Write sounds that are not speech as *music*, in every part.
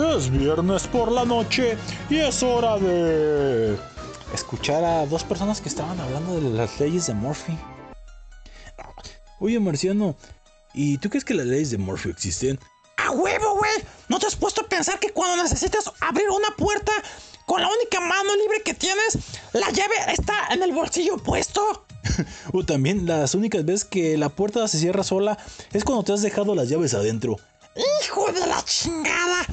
Es viernes por la noche y es hora de escuchar a dos personas que estaban hablando de las leyes de Murphy. Oye, Marciano, ¿y tú crees que las leyes de Murphy existen? ¡A huevo, güey! ¿No te has puesto a pensar que cuando necesitas abrir una puerta con la única mano libre que tienes, la llave está en el bolsillo opuesto? *laughs* o también las únicas veces que la puerta se cierra sola es cuando te has dejado las llaves adentro. ¡Hijo de la chingada!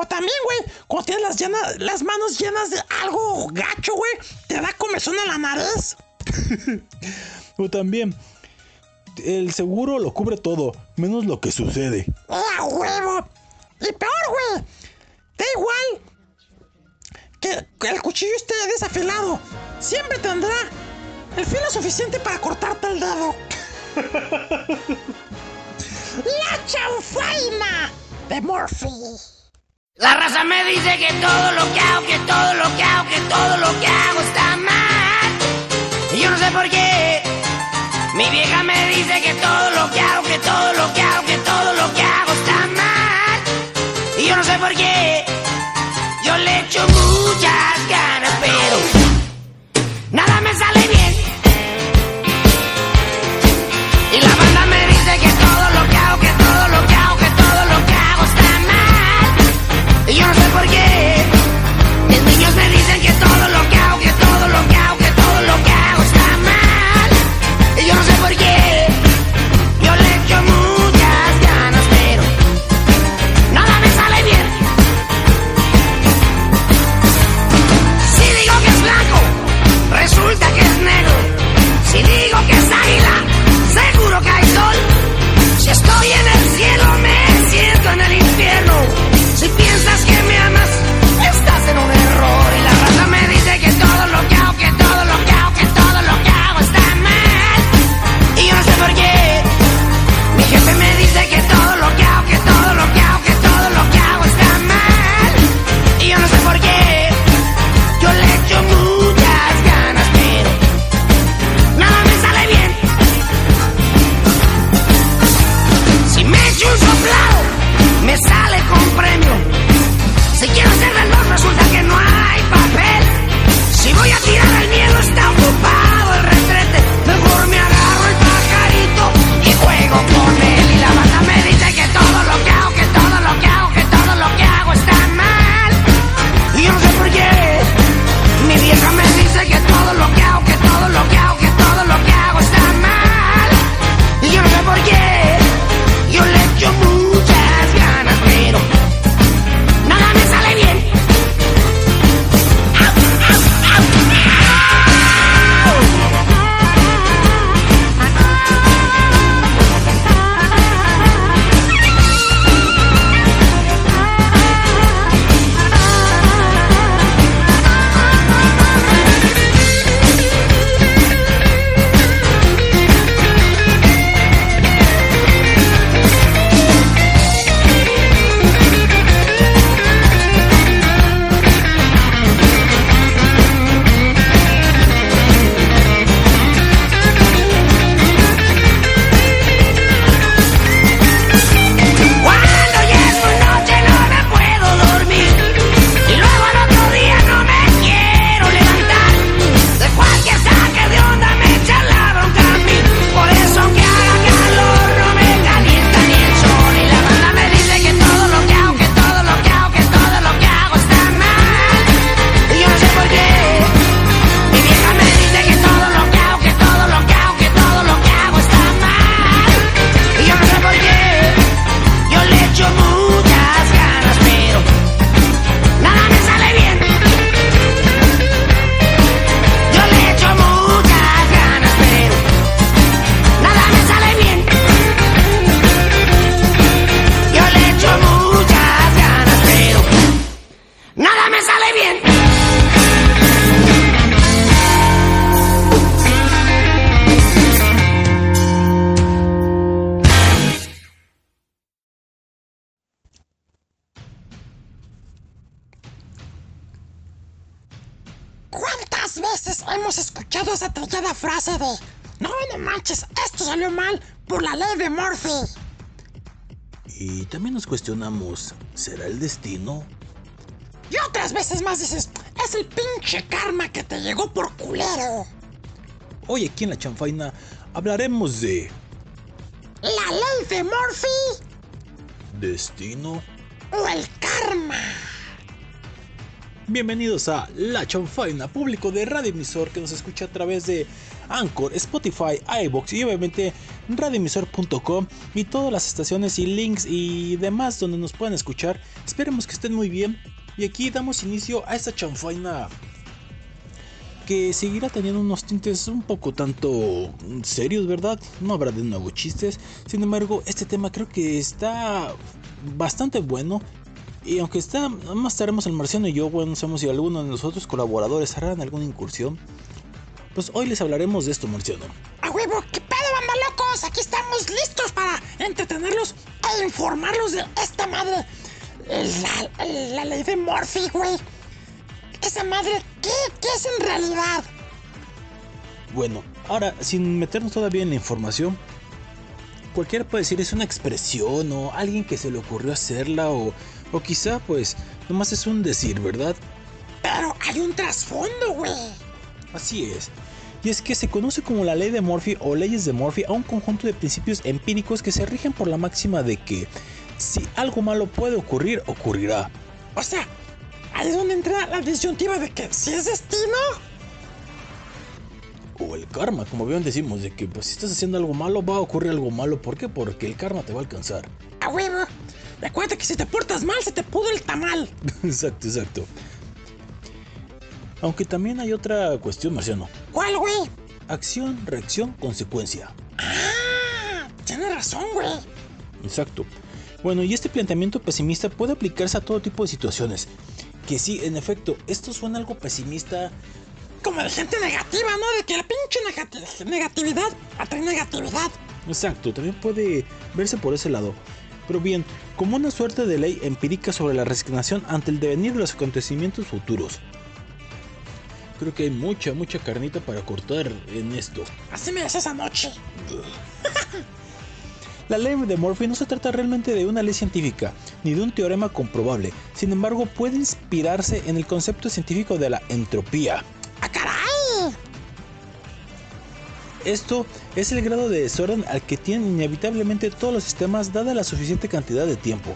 O también, güey, cuando tienes las, manos llenas de algo gacho, güey, te da comezón en la nariz. *laughs* o también, el seguro lo cubre todo, menos lo que sucede. ¡Ah, huevo! Y peor, güey, da igual que el cuchillo esté desafilado. Siempre tendrá el filo suficiente para cortarte el dedo. *laughs* ¡La chanfaina de Morphy! La raza me dice que todo lo que hago, que todo lo que hago, que todo lo que hago está mal. Y yo no sé por qué. Mi vieja me dice que todo lo que hago, que todo lo que hago, que todo lo que hago está mal. Y yo no sé por qué. Yo le echo muchas ganas, pero nada me sale bien. Cuestionamos, ¿será el destino? Y otras veces más dices, es el pinche karma que te llegó por culero. Hoy aquí en la chanfaina hablaremos de La ley de Murphy destino. o el karma. Bienvenidos a La Chanfaina, público de Radio Emisor que nos escucha a través de Anchor, Spotify, iBox y obviamente radioemisor.com y todas las estaciones y links y demás donde nos puedan escuchar. Esperemos que estén muy bien y aquí damos inicio a esta chanfaina que seguirá teniendo unos tintes un poco tanto serios, ¿verdad? No habrá de nuevo chistes. Sin embargo, este tema creo que está bastante bueno. Y aunque está, más estaremos el marciano y yo, bueno, no sabemos si alguno de nosotros colaboradores harán alguna incursión. Pues hoy les hablaremos de esto, marciano. A huevo, ¿qué pedo, banda locos? Aquí estamos listos para entretenerlos e informarlos de esta madre. La, la ley de Murphy, güey. Esa madre, ¿qué, ¿qué es en realidad? Bueno, ahora, sin meternos todavía en la información, cualquiera puede decir es una expresión o alguien que se le ocurrió hacerla o, o quizá pues nomás es un decir, ¿verdad? Pero hay un trasfondo, güey. Así es. Y es que se conoce como la ley de Murphy o leyes de Murphy a un conjunto de principios empíricos que se rigen por la máxima de que si algo malo puede ocurrir, ocurrirá. O sea, ahí es donde entra la disyuntiva de que si es destino. O el karma, como bien decimos, de que pues si estás haciendo algo malo va a ocurrir algo malo. ¿Por qué? Porque el karma te va a alcanzar. A huevo. Recuerda que si te portas mal, se te pudo el tamal. *laughs* exacto, exacto. Aunque también hay otra cuestión, Marciano. ¿Cuál, güey? Acción, reacción, consecuencia. Ah, tienes razón, güey. Exacto. Bueno, y este planteamiento pesimista puede aplicarse a todo tipo de situaciones. Que sí, en efecto, esto suena algo pesimista. Como de gente negativa, ¿no? De que la pinche negati- negatividad atrae negatividad. Exacto, también puede verse por ese lado. Pero bien, como una suerte de ley empírica sobre la resignación ante el devenir de los acontecimientos futuros. Creo que hay mucha, mucha carnita para cortar en esto. Así me decías anoche. La ley de Murphy no se trata realmente de una ley científica, ni de un teorema comprobable, sin embargo puede inspirarse en el concepto científico de la entropía. ¡Ah, caray! Esto es el grado de desorden al que tienen inevitablemente todos los sistemas dada la suficiente cantidad de tiempo.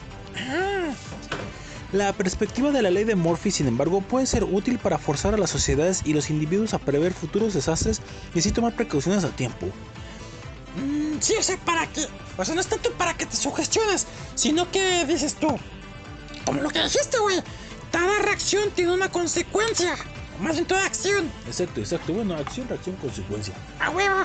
La perspectiva de la ley de Murphy, sin embargo, puede ser útil para forzar a las sociedades y los individuos a prever futuros desastres y así tomar precauciones a tiempo. mm, sí, o sea, para que. O sea, no es tanto para que te sugestiones, sino que dices tú. Como lo que dijiste, güey. Cada reacción tiene una consecuencia. Más bien toda acción. Exacto, exacto. Bueno, acción, reacción, consecuencia. A huevo.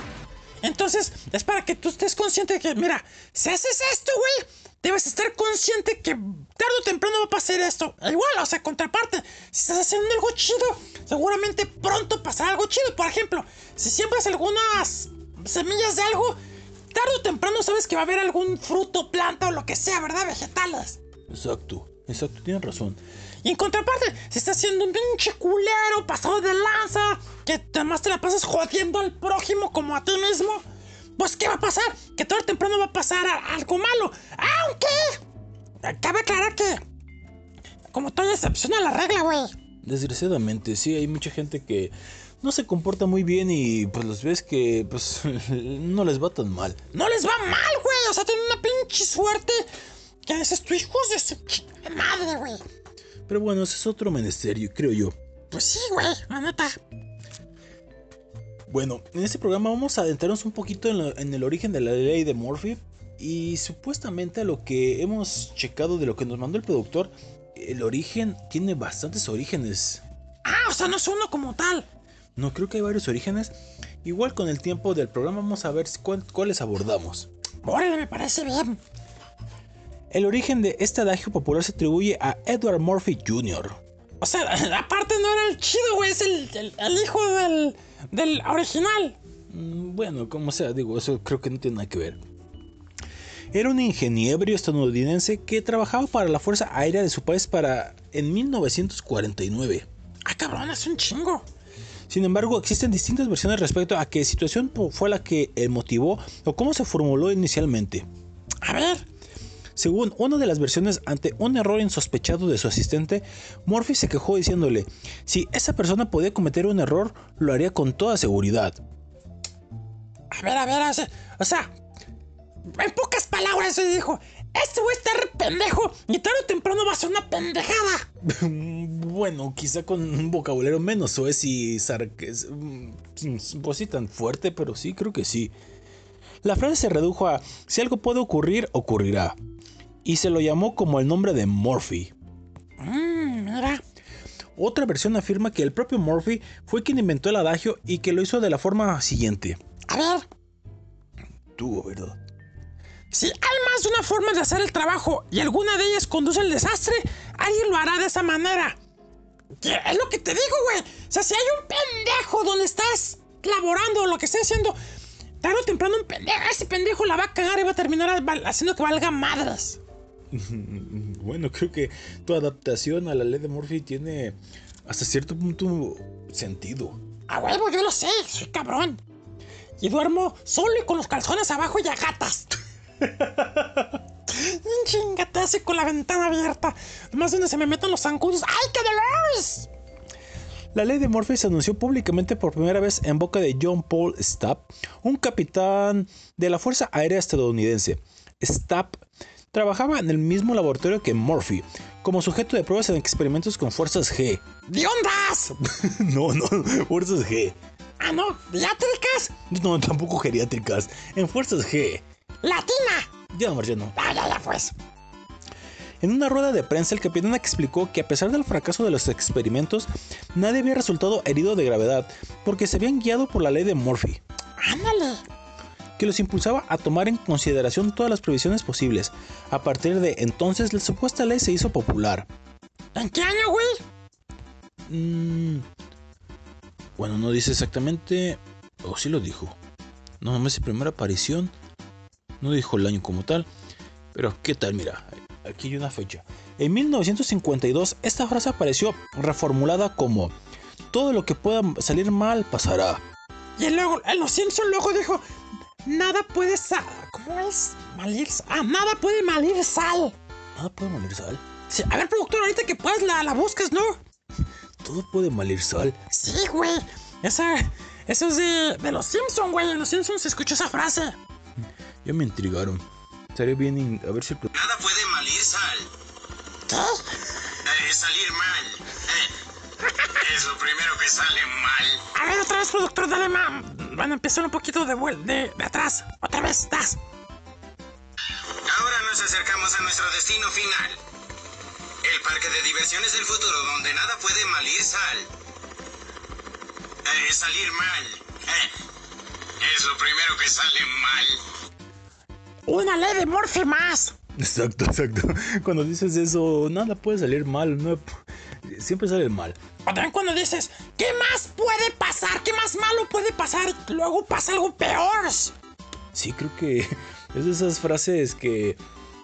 Entonces, es para que tú estés consciente de que, mira, si haces esto, güey, debes estar consciente que tarde o temprano va a pasar esto. Igual, o sea, contraparte, si estás haciendo algo chido, seguramente pronto pasará algo chido. Por ejemplo, si siembras algunas semillas de algo, tarde o temprano sabes que va a haber algún fruto, planta o lo que sea, ¿verdad? Vegetales. Exacto, exacto, tienes razón. Y en contraparte, si estás siendo un pinche culero, pasado de lanza, que además te la pasas jodiendo al prójimo como a ti mismo, pues ¿qué va a pasar? Que tarde o temprano va a pasar a- algo malo. Aunque, cabe aclarar que, como excepción a la regla, güey. Desgraciadamente, sí, hay mucha gente que no se comporta muy bien y pues los ves que pues *laughs* no les va tan mal. No les va mal, güey. O sea, tienen una pinche suerte que dices, tu hijos de su madre, güey. Pero bueno, ese es otro menesterio, creo yo. Pues sí, güey, la neta. Bueno, en este programa vamos a adentrarnos un poquito en, el origen de la ley de Murphy y supuestamente a lo que hemos checado de lo que nos mandó el productor, el origen tiene bastantes orígenes. Ah, o sea, no es uno como tal. No, creo que hay varios orígenes. Igual con el tiempo del programa vamos a ver cuál- cuáles abordamos. Órale, me parece bien. El origen de este adagio popular se atribuye a Edward Murphy Jr. O sea, *laughs* aparte no era el chido, güey, es el, el- el hijo del, del original. Mm, Bueno, como sea, digo, eso creo que no tiene nada que ver. Era un ingeniero estadounidense que trabajaba para la Fuerza Aérea de su país para en 1949. Ah, cabrón, es un chingo. Sin embargo, existen distintas versiones respecto a qué situación fue la que motivó o cómo se formuló inicialmente. A ver, Según una de las versiones, ante un error insospechado de su asistente, Murphy se quejó diciéndole, si esa persona podía cometer un error, lo haría con toda seguridad. A ver, a ver, o sea, o sea en pocas palabras se dijo, este güey está re pendejo y tarde o temprano va a ser una pendejada. *laughs* bueno, quizá con un vocabulario menos o es y pues sí tan fuerte, pero sí, creo que sí. La frase se redujo a si algo puede ocurrir, ocurrirá. Y se lo llamó como el nombre de Murphy. Mira. Otra versión afirma que el propio Murphy fue quien inventó el adagio y que lo hizo de la forma siguiente. A ver. Tú, ¿verdad? Si hay más de una forma de hacer el trabajo y alguna de ellas conduce al desastre, alguien lo hará de esa manera. Es lo que te digo, güey. O sea, si hay un pendejo donde estás laborando o lo que estés haciendo, tarde o temprano un pendejo, ese pendejo la va a cagar y va a terminar haciendo que valga madres. *laughs* Bueno, creo que tu adaptación a la ley de Murphy tiene hasta cierto punto sentido. A huevo, yo lo sé, soy cabrón. Y duermo solo y con los calzones abajo y a gatas. *laughs* Chingate así con la ventana abierta. Más donde se me metan los zancudos. ¡Ay, qué dolores! La ley de Murphy se anunció públicamente por primera vez en boca de John Paul Stapp, un capitán de la Fuerza Aérea estadounidense. Stapp trabajaba en el mismo laboratorio que Murphy, como sujeto de pruebas en experimentos con fuerzas G. ¿De ondas? *laughs* no, no, fuerzas G. Ah, no, ¿geriátricas? No, tampoco geriátricas, en fuerzas G. ¡Latina! Ya, Marciano. Ah, ya, ya, pues. En una rueda de prensa, el capitán explicó que a pesar del fracaso de los experimentos, nadie había resultado herido de gravedad, porque se habían guiado por la ley de Murphy. ¡Ándale! Que los impulsaba a tomar en consideración todas las previsiones posibles. A partir de entonces, la supuesta ley se hizo popular. ¿En qué año, güey? Mm, bueno, no dice exactamente. O sí lo dijo. No mames, su primera aparición. No dijo el año como tal. Pero, ¿qué tal? Mira, aquí hay una fecha. En 1952, esta frase apareció reformulada como: Todo lo que pueda salir mal pasará. Y luego, en Los Simpson luego dijo: Nada puede sal. ¿Cómo es? Malir Ah, nada puede malir sal. ¿Nada puede malir sal? Sí, a ver, productor, ahorita que puedas la, la buscas, ¿no? *laughs* Todo puede malir sal. Sí, güey. Esa. Eso es de, de Los Simpson, güey. En Los Simpsons se escucha esa frase. *laughs* Ya me intrigaron. Estaría bien a ver si el... Nada puede malir sal. ¿Qué? Eh, salir mal. Eh, es lo primero que sale mal. A ver, otra vez, productor, dale más. Bueno, empieza un poquito de, vuel de, de atrás. Otra vez, das. Ahora nos acercamos a nuestro destino final. El parque de diversiones del futuro donde nada puede malir sal. Eh, salir mal. Eh, es lo primero que sale mal. Una ley de Murphy más. Exacto, exacto. Cuando dices eso, nada puede salir mal. No, siempre sale mal. O también cuando dices, ¿qué más puede pasar? ¿Qué más malo puede pasar? Y luego pasa algo peor. Sí, creo que *laughs* es de esas frases que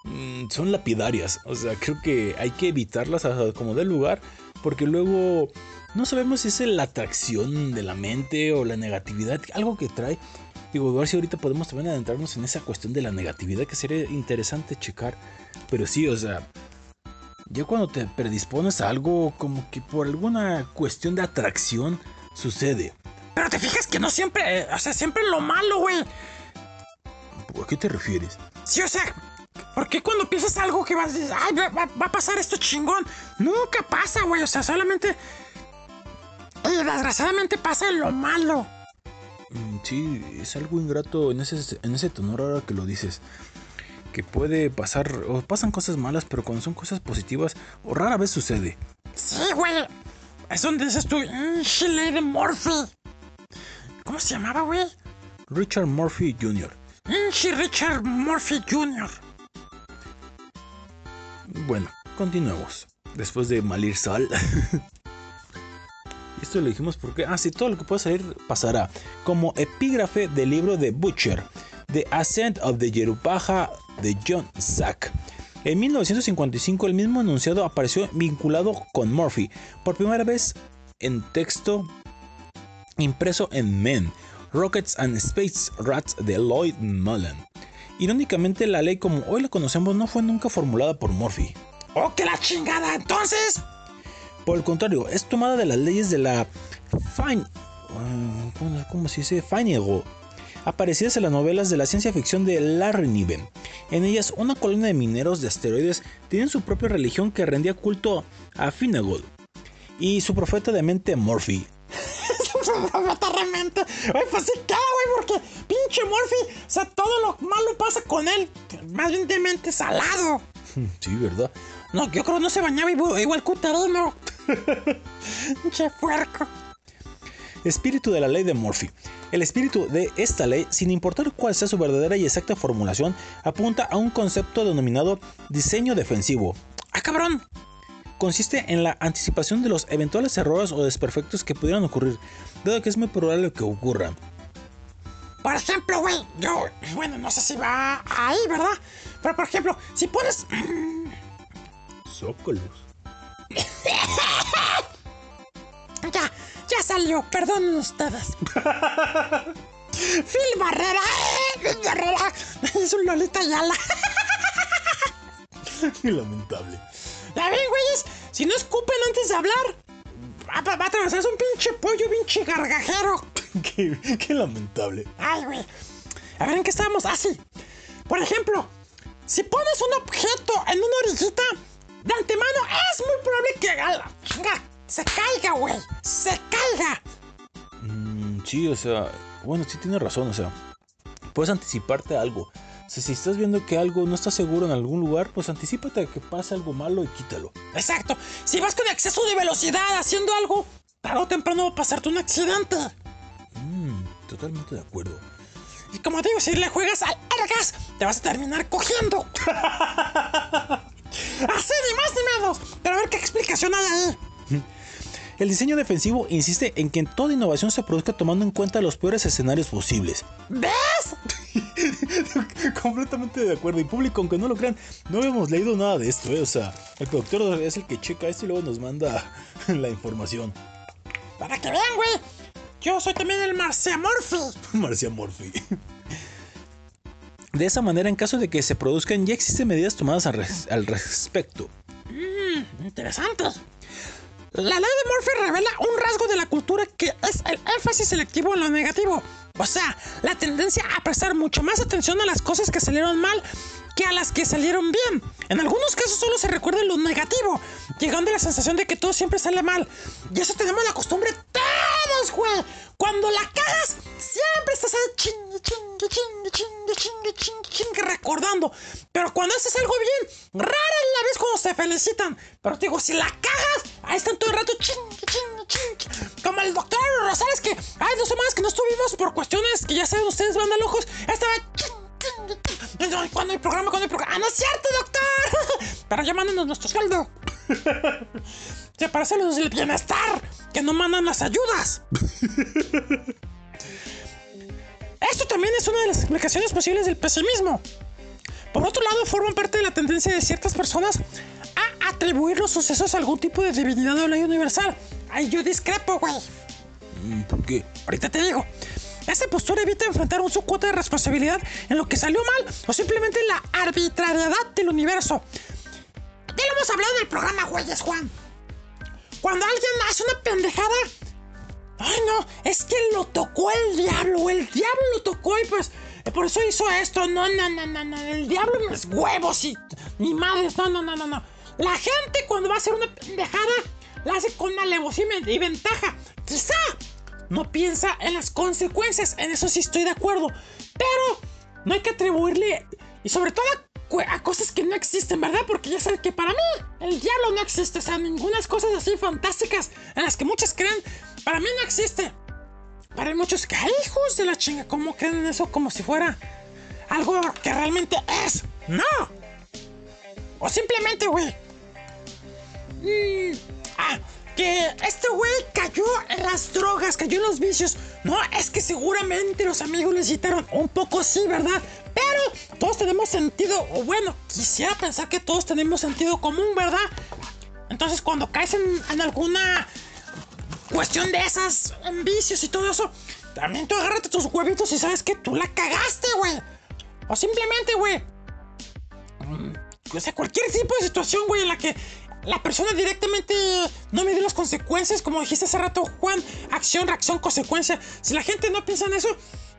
mm, son lapidarias. O sea, creo que hay que evitarlas a como del lugar. Porque luego no sabemos si es la atracción de la mente o la negatividad, algo que trae. Digo, a ver si ahorita podemos también adentrarnos en esa cuestión de la negatividad que sería interesante checar. Pero sí, o sea, ya cuando te predispones a algo como que por alguna cuestión de atracción sucede. Pero te fijas que no siempre, eh, o sea, siempre lo malo, güey. ¿A qué te refieres? Sí, o sea, ¿por qué cuando piensas algo que vas a decir, ay, va, a pasar esto chingón? Nunca pasa, güey, o sea, solamente... Y desgraciadamente pasa lo malo. Mm, Sí, es algo ingrato en ese, en ese tono ahora que lo dices. Que puede pasar, o pasan cosas malas, pero cuando son cosas positivas, o rara vez sucede. Sí, güey. Es donde dices tú, "Mm, de Murphy. ¿Cómo se llamaba, güey? Richard Murphy Jr. Inchi Richard Murphy Jr. Bueno, continuemos. Después de malir sal. *laughs* Esto lo dijimos porque, ah, sí, todo lo que pueda salir pasará. Como epígrafe del libro de Butcher, The Ascent of the Yerupaja de John Sack. En 1955 el mismo enunciado apareció vinculado con Murphy por primera vez en texto impreso en Men, Rockets and Space Rats de Lloyd Mullen. Irónicamente, la ley como hoy la conocemos no fue nunca formulada por Murphy. ¡Oh, que la chingada! Entonces, Por el contrario, es tomada de las leyes de la Fine... ah, ¿cómo- ¿Cómo se dice? Feinego. Aparecidas en las novelas de la ciencia ficción de Larry Niven. En ellas, una colonia de mineros de asteroides tienen su propia religión que rendía culto a Finnegold y su profeta de mente Murphy. realmente. *laughs* Oye, pues sí güey, porque pinche Murphy, o sea, todo lo malo pasa con él. Más bien de mente salado. Sí, ¿verdad? No, yo creo que no se bañaba igual, igual cuterino. *laughs* Pinche puerco. Espíritu de la ley de Murphy. El espíritu de esta ley, sin importar cuál sea su verdadera y exacta formulación, apunta a un concepto denominado diseño defensivo. Ah, cabrón. Consiste en la anticipación de los eventuales errores o desperfectos que pudieran ocurrir, dado que es muy probable que ocurran. Por ejemplo, güey, yo, bueno, no sé si va ahí, ¿verdad? Pero por ejemplo, si pones. Zócalos. *laughs* Ya, ya salió, perdonen ustedes. Phil Barrera, eh, Phil Barrera, es un Lolita Yala. Lamentable. Ya ven, güeyes, si no escupen antes de hablar, va, va- va a atravesarse un pinche pollo, pinche gargajero. *laughs* qué, qué lamentable. Ay, güey. A ver, ¿en qué estábamos? Ah, sí. Por ejemplo, si pones un objeto en una orillita, de antemano es muy probable que a la chinga se caiga, güey. Se caiga. Mm, sí, o sea, bueno, sí tienes razón, o sea, puedes anticiparte a algo. O sea, si estás viendo que algo no está seguro en algún lugar, pues anticípate a que pase algo malo y quítalo. Exacto. Si vas con exceso de velocidad haciendo algo, tarde o temprano va a pasarte un accidente. Mm, totalmente de acuerdo. Y como digo, si le juegas al ergas, te vas a terminar cogiendo. *laughs* Así, ni más ni menos. Pero a ver qué explicación hay ahí. *laughs* El diseño defensivo insiste en que toda innovación se produzca tomando en cuenta los peores escenarios posibles. ¿Ves? *laughs* Completamente de acuerdo. Y público, aunque no lo crean, no hemos leído nada de esto, ¿eh? O sea, el productor es el que checa esto y luego nos manda *laughs* la información. Para que vean, güey. Yo soy también el Marcia Murphy. *laughs* Marcia Murphy. De esa manera, en caso de que se produzcan, ya existen medidas tomadas al, res- al respecto. Mmm, interesante. La ley de Murphy revela un rasgo de la cultura que es el énfasis selectivo en lo negativo. O sea, la tendencia a prestar mucho más atención a las cosas que salieron mal que a las que salieron bien. En algunos casos solo se recuerda lo negativo, llegando a la sensación de que todo siempre sale mal. Y eso tenemos la costumbre todos, güey. Cuando la cagas, siempre estás chingue, chingue, chingue, chingue, chingue, chingue, chingue, recordando. Pero cuando haces algo bien, rara es la vez cuando te felicitan. Pero te digo, si la cagas, ahí están todo el rato chingue, chingue, chingue. Como el doctor Rosales que hay dos semanas que no estuvimos por cuestiones que ya saben ustedes, banda locos. Estaba chingue, *laughs* ¿Cuándo hay programa? ¿Cuándo hay programa? ¡Ah, no es cierto, doctor! *laughs* Pero ya mándenos nuestro sueldo. Se parece los del bienestar, que no mandan las ayudas. *laughs* Esto también es una de las explicaciones posibles del pesimismo. Por otro lado, forman parte de la tendencia de ciertas personas a atribuir los sucesos a algún tipo de divinidad o ley universal. Ay, yo discrepo, güey. ¿Por qué? Ahorita te digo. Esta postura evita enfrentar un su de responsabilidad en lo que salió mal o simplemente la arbitrariedad del universo. Ya lo hemos hablado en el programa, güeyes, Juan. Cuando alguien hace una pendejada. Ay, no, es que lo tocó el diablo. El diablo lo tocó y pues. eh, Por eso hizo esto. No, no, no, no, no. El diablo mis huevos y. Ni madres. No, no, no, no, no. La gente cuando va a hacer una pendejada. La hace con alevosía y ventaja. Quizá no piensa en las consecuencias. En eso sí estoy de acuerdo. Pero no hay que atribuirle. Y sobre todo a, cosas que no existen, ¿verdad? Porque ya saben que para mí el diablo no existe. O sea, ninguna cosas así fantásticas en las que muchos creen. Para mí no existe. Para muchos que, "Ay, hijos de la chinga, ¿cómo creen en eso como si fuera algo que realmente es? No. O simplemente, güey. Mm, ah, que este güey cayó en las drogas, cayó en los vicios. No, es que seguramente los amigos le citaron un poco sí, ¿verdad? Pero todos tenemos sentido, o bueno, quisiera pensar que todos tenemos sentido común, ¿verdad? Entonces cuando caes en, alguna cuestión de esas, en vicios y todo eso, también tú agárrate tus huevitos y sabes que tú la cagaste, güey. O simplemente, güey. mm, O sea, cualquier tipo de situación, güey, en la que la persona directamente no mide las consecuencias, como dijiste hace rato, Juan. Acción, reacción, consecuencia. Si la gente no piensa en eso,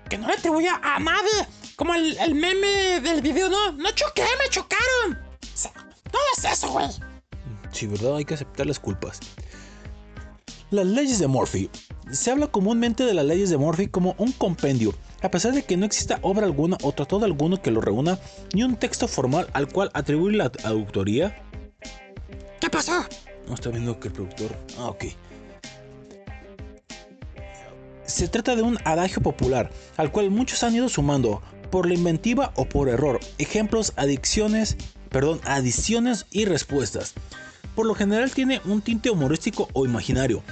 que no le atribuya a nadie. Como el, el meme del video, no, no choqué, me chocaron. O todo es eso, güey. Sí, ¿verdad? Hay que aceptar las culpas. Las leyes de Murphy. Se habla comúnmente de las leyes de Murphy como un compendio, a pesar de que no exista obra alguna o tratado alguno que lo reúna, ni un texto formal al cual atribuir la autoría. ¿Qué pasó? No está viendo que el productor. Ah, ok. Se trata de un adagio popular, al cual muchos han ido sumando, por la inventiva o por error, ejemplos, adicciones, perdón, adiciones y respuestas. Por lo general tiene un tinte humorístico o imaginario,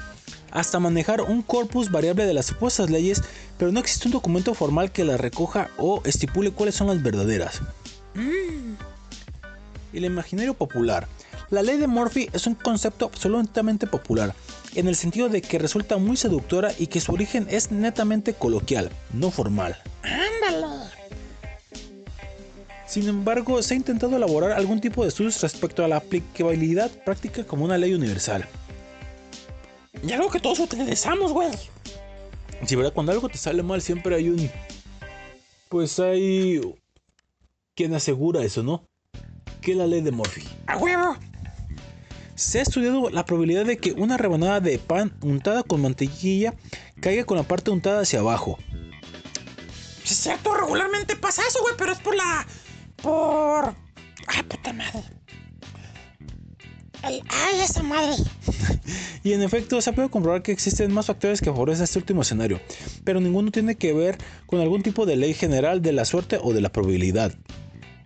hasta manejar un corpus variable de las supuestas leyes, pero no existe un documento formal que las recoja o estipule cuáles son las verdaderas. El imaginario popular. La ley de Murphy es un concepto absolutamente popular, en el sentido de que resulta muy seductora y que su origen es netamente coloquial, no formal. Ándale. Sin embargo, se ha intentado elaborar algún tipo de estudios respecto a la aplicabilidad práctica como una ley universal. Y algo que todos utilizamos, güey. Si verdad, cuando algo te sale mal siempre hay un... Pues hay... quien asegura eso, ¿no? Que es la ley de Murphy. A huevo. Se ha estudiado la probabilidad de que una rebanada de pan untada con mantequilla caiga con la parte untada hacia abajo. Sí, es cierto, regularmente pasa eso, güey, pero es por la. Por. Ay, puta madre. El... Ay, esa madre. *laughs* Y en efecto, se ha podido comprobar que existen más factores que favorecen este último escenario, pero ninguno tiene que ver con algún tipo de ley general de la suerte o de la probabilidad.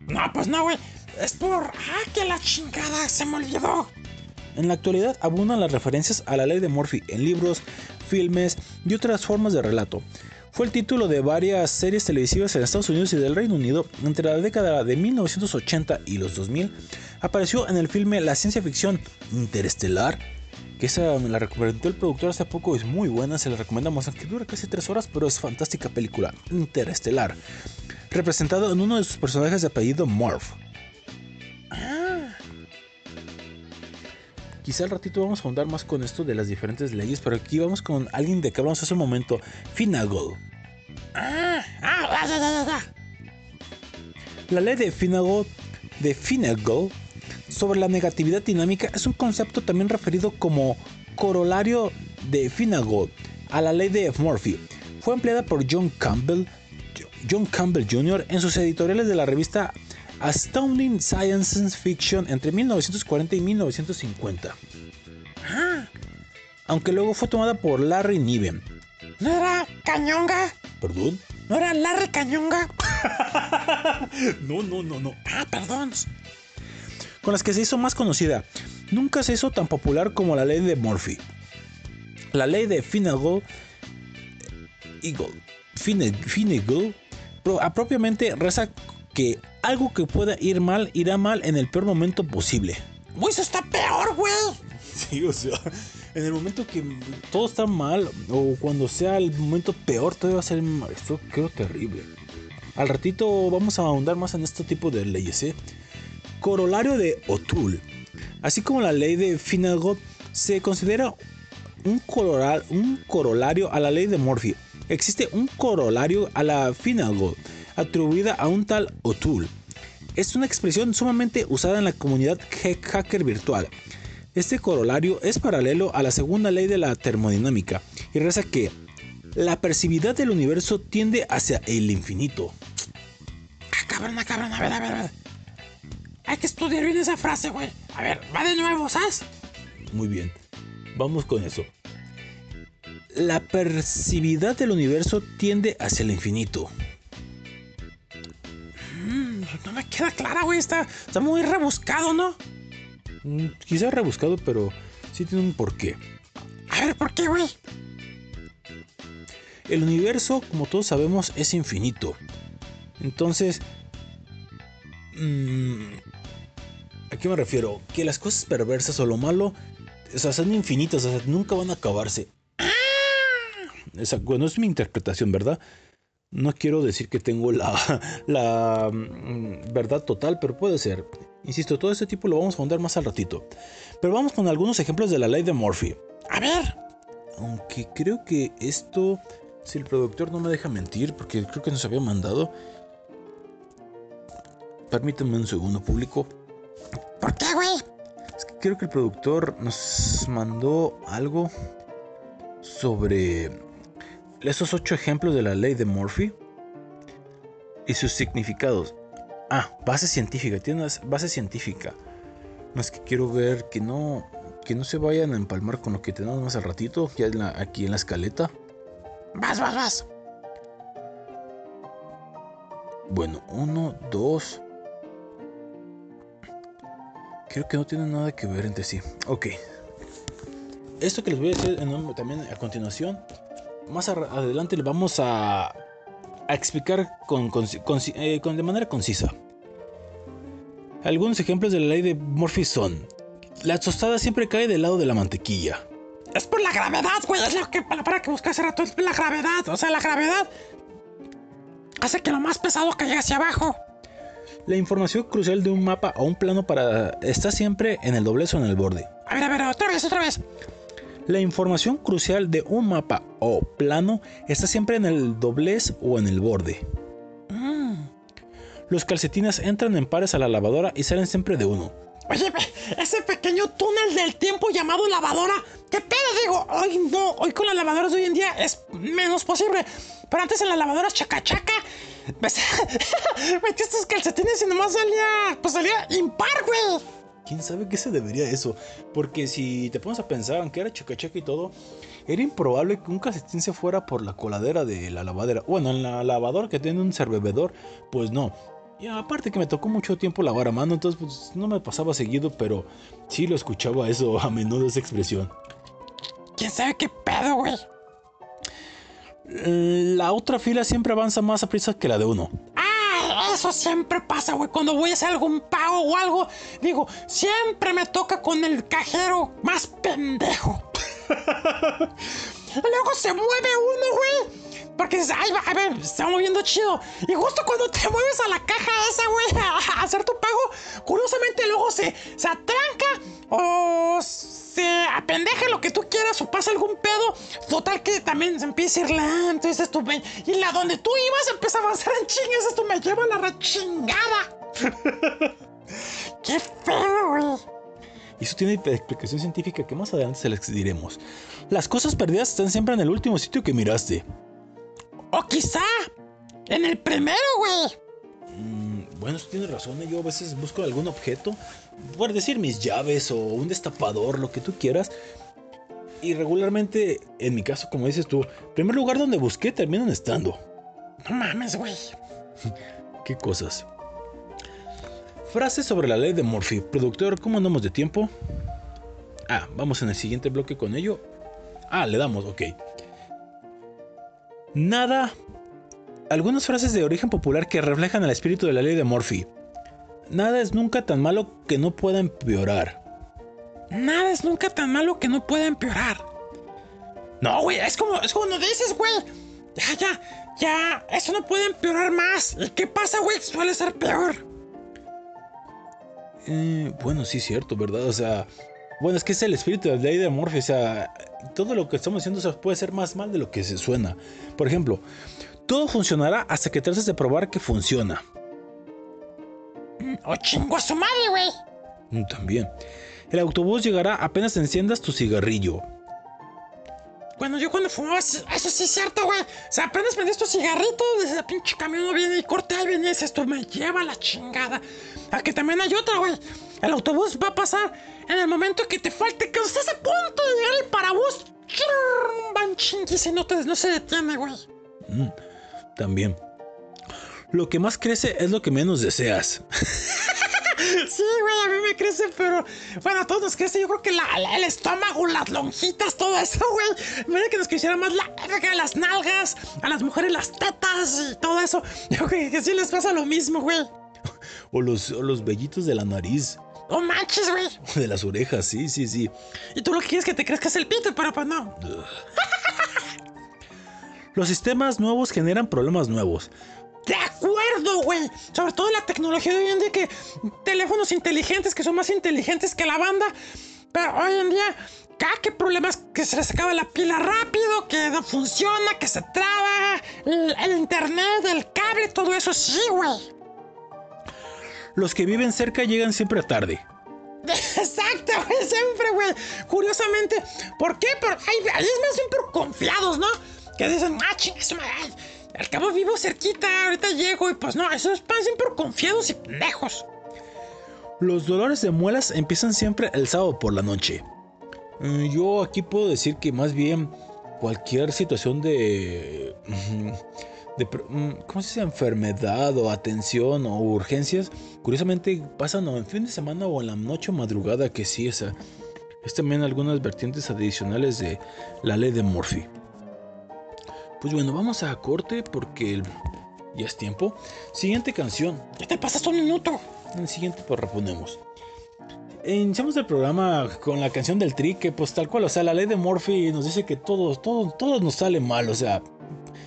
No, pues no, güey. Es por. Ah, que la chingada se me olvidó. En la actualidad abundan las referencias a la ley de Murphy en libros, filmes y otras formas de relato. Fue el título de varias series televisivas en Estados Unidos y del Reino Unido entre la década de 1980 y los 2000. Apareció en el filme La ciencia ficción Interestelar, que esa la recomendó el productor hace poco, es muy buena, se la recomendamos, aunque dura casi 3 horas, pero es fantástica película, Interestelar, representado en uno de sus personajes de apellido Morph. Quizá al ratito vamos a ahondar más con esto de las diferentes leyes, pero aquí vamos con alguien de que hablamos hace un momento, Finagle. Ah, ah, da. La ley de Finagle, de Finagle sobre la negatividad dinámica es un concepto también referido como corolario de Finagle a la ley de Murphy. Fue empleada por John Campbell, John Campbell Jr. en sus editoriales de la revista Astounding Science Fiction entre 1940 y 1950. Aunque luego fue tomada por Larry Niven. ¿No era cañonga? ¿Perdón? ¿No era Larry Cañonga? *laughs* No, no, no, no. Ah, perdón. Con las que se hizo más conocida. Nunca se hizo tan popular como la ley de Murphy. La ley de Finagle Eagle, Fine- Finagle pro- propiamente reza que algo que pueda ir mal irá mal en el peor momento posible. Güey, eso está peor, güey. Sí, o sea, en el momento que todo está mal o cuando sea el momento peor, todo va a ser esto creo terrible. Al ratito vamos a ahondar más en este tipo de leyes, ¿eh? Corolario de O'Toole. Así como la ley de Finagle se considera un, coloral- un corolario a la ley de Murphy. Existe un corolario a la Finagle atribuida a un tal O'Toole. Es una expresión sumamente usada en la comunidad ha- hacker virtual. Este corolario es paralelo a la segunda ley de la termodinámica y reza que la percibilidad del universo tiende hacia el infinito. Ah, cabrón, ah, cabrón, a ver, a ver, a ver. Hay que estudiar bien esa frase, güey. A ver, va de nuevo, ¿sabes? Muy bien, vamos con eso. La percibilidad del universo tiende hacia el infinito. No me queda clara, güey. Está, está muy rebuscado, ¿no? Mm, Quizá rebuscado, pero sí tiene un porqué. A ver, ¿por qué, güey? El universo, como todos sabemos, es infinito. Entonces, mm, ¿a qué me refiero? Que las cosas perversas o lo malo, o sea, son infinitas, o sea, nunca van a acabarse. Esa, bueno, es mi interpretación, ¿verdad? No quiero decir que tengo la, *laughs* la mm, verdad total, pero puede ser. Insisto, todo este tipo lo vamos a ahondar más al ratito. Pero vamos con algunos ejemplos de la ley de Murphy. A ver, Aunque creo que esto, si el productor no me deja mentir, porque creo que nos había mandado. Permítanme un segundo, público. ¿por qué, güey? Es que creo que el productor nos mandó algo sobre esos ocho ejemplos de la ley de Murphy y sus significados. Ah, base científica, tiene una base científica. No es que quiero ver que no que no se vayan a empalmar con lo que tenemos más al ratito, ya en la- aquí en la escaleta. Vas, vas, vas. Bueno, uno, dos. Creo que no tienen nada que ver entre sí. Ok. Esto que les voy a decir en también a continuación, más adelante le vamos a, a explicar con, con- con- eh, con- de manera concisa. Algunos ejemplos de la ley de Murphy son: la tostada siempre cae del lado de la mantequilla. Es por la gravedad, güey. Es lo que, la palabra que busqué hace rato. Es por la gravedad. O sea, la gravedad hace que lo más pesado caiga hacia abajo. La información crucial de un mapa o un plano para está siempre en el doblez o en el borde. A ver, a ver, otra vez, otra vez. La información crucial de un mapa o plano está siempre en el doblez o en el borde. Mm. Los calcetines entran en pares a la lavadora y salen siempre de uno. Oye, ese pequeño túnel del tiempo llamado lavadora. ¿Qué pedo? Digo, hoy no, hoy con las lavadoras de hoy en día es menos posible. Pero antes en las lavadoras chaca chaca, pues, *laughs* metías tus calcetines y nomás salía, pues salía impar, güey. ¿Quién sabe qué se debería eso? Porque si te pones a pensar, aunque era chacachaca y todo, era improbable que un calcetín se fuera por la coladera de la lavadera. Bueno, en la lavadora que tiene un servebedor, pues no. Y aparte que me tocó mucho tiempo lavar a mano, entonces pues no me pasaba seguido, pero sí lo escuchaba eso a menudo, esa expresión. ¿Quién sabe qué pedo, güey? La otra fila siempre avanza más a prisa que la de uno. Ah, eso siempre pasa, güey. Cuando voy a hacer algún pago o algo, digo, siempre me toca con el cajero más pendejo. *laughs* Luego se mueve uno, güey. Porque dices, ay, va, a ver, se está moviendo chido. Y justo cuando te mueves a la caja esa, güey, *laughs* a hacer tu pago, curiosamente luego se, se atranca o se apendeja lo que tú quieras o pasa algún pedo. Total que también se empieza a ir lento. "Ven", y la donde tú ibas empieza a avanzar en chingas. Esto me lleva a la rechingada. *laughs* Qué feo, güey. Y eso tiene explicación científica que más adelante se les diremos. Las cosas perdidas están siempre en el último sitio que miraste. O quizá en el primero, güey. Bueno, eso tiene razón. ¿eh? Yo a veces busco algún objeto, por decir mis llaves o un destapador, lo que tú quieras. Y regularmente, en mi caso, como dices tú, primer lugar donde busqué terminan estando. No mames, güey. *laughs* ¿Qué cosas? Frases sobre la ley de Murphy. Productor, ¿cómo andamos de tiempo? Ah, vamos en el siguiente bloque con ello. Ah, le damos, ok. Nada. Algunas frases de origen popular que reflejan el espíritu de la ley de Murphy. Nada es nunca tan malo que no pueda empeorar. Nada es nunca tan malo que no pueda empeorar. No, güey, es como, es como no dices, güey. Ya, ya, ya, eso no puede empeorar más. ¿Y qué pasa, güey? Suele ser peor. Eh, bueno, sí, cierto, ¿verdad? O sea, bueno, es que es el espíritu de la ley de Murphy. O sea, todo lo que estamos diciendo o sea, puede ser más mal de lo que se suena. Por ejemplo, todo funcionará hasta que trates de probar que funciona. O chingo a su madre, güey. Mm, También. El autobús llegará apenas enciendas tu cigarrillo. Bueno, yo cuando fumaba, eso sí es cierto, güey. O sea, apenas prendías tu cigarrito, desde el pinche camión no viene y corta y venía esto me lleva a la chingada. Aquí también hay otra, güey. El autobús va a pasar en el momento que te falte, que estés a punto de llegar el parabús. Van y no, te, no se detiene, güey. Mm, También. Lo que más crece es lo que menos deseas. *laughs* Sí, güey, a mí me crece, pero bueno, a todos nos crece. Yo creo que la- la- el estómago, las lonjitas, todo eso, güey. Mira que nos creciera más la, las nalgas, a las mujeres las tetas y todo eso. *laughs* Yo creo que sí les pasa lo mismo, güey. O los, o los vellitos de la nariz. No manches, güey. *laughs* De las orejas, sí, sí, sí. Y tú lo que quieres es que te crezcas el pito, pero pues no. Los sistemas nuevos generan problemas nuevos. De acuerdo, güey. Sobre todo la tecnología de hoy en día que teléfonos inteligentes que son más inteligentes que la banda. Pero hoy en día, ah, qué problemas que se les acaba la pila rápido, que no funciona, que se traba, el, el internet, el cable, todo eso sí, güey. Los que viven cerca llegan siempre tarde. *laughs* Exacto, güey, siempre, güey. Curiosamente, ¿por qué? Por, hay, hay es más bien por confiados, ¿no? Que dicen, ah, chingas, al cabo vivo cerquita, ahorita llego y pues no, esos siempre por confiados y pendejos. Los dolores de muelas empiezan siempre el sábado por la noche. Mm, Yo aquí puedo decir que más bien cualquier situación de... *laughs* de mm, ¿Cómo se dice? Enfermedad o atención o urgencias. Curiosamente pasan o en fin de semana o en la noche o madrugada que sí, esa. Es también algunas vertientes adicionales de la ley de Murphy. Pues bueno, vamos a corte porque ya es tiempo. Siguiente canción. Ya te pasaste un minuto. En el siguiente pues reponemos. Iniciamos el programa con la canción del tri, que pues tal cual, o sea, la ley de Murphy nos dice que todo, todo, todo nos sale mal, o sea,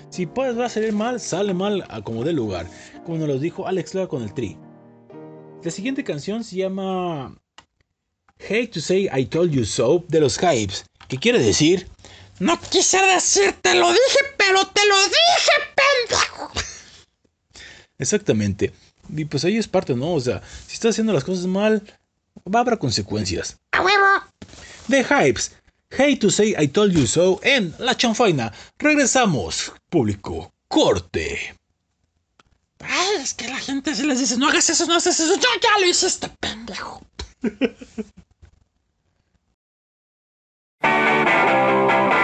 si puedes va a salir mal, sale mal a como dé lugar, como nos lo dijo Alex Lara con el tri. La siguiente canción se llama Hate to Say I Told You So de los Hypes, que quiere decir No quise decirte, lo dije, pero te lo dije, pendejo. exactamente. Y pues ahí es parte, ¿no? O sea, si estás haciendo las cosas mal, va a haber consecuencias. A huevo. The Hypes. Hate to say I told you so en La Chanfaina. Regresamos, público. Corte. Ay, es que la gente si les dice, no hagas eso, no hagas eso, yo ya lo hiciste, pendejo. *laughs*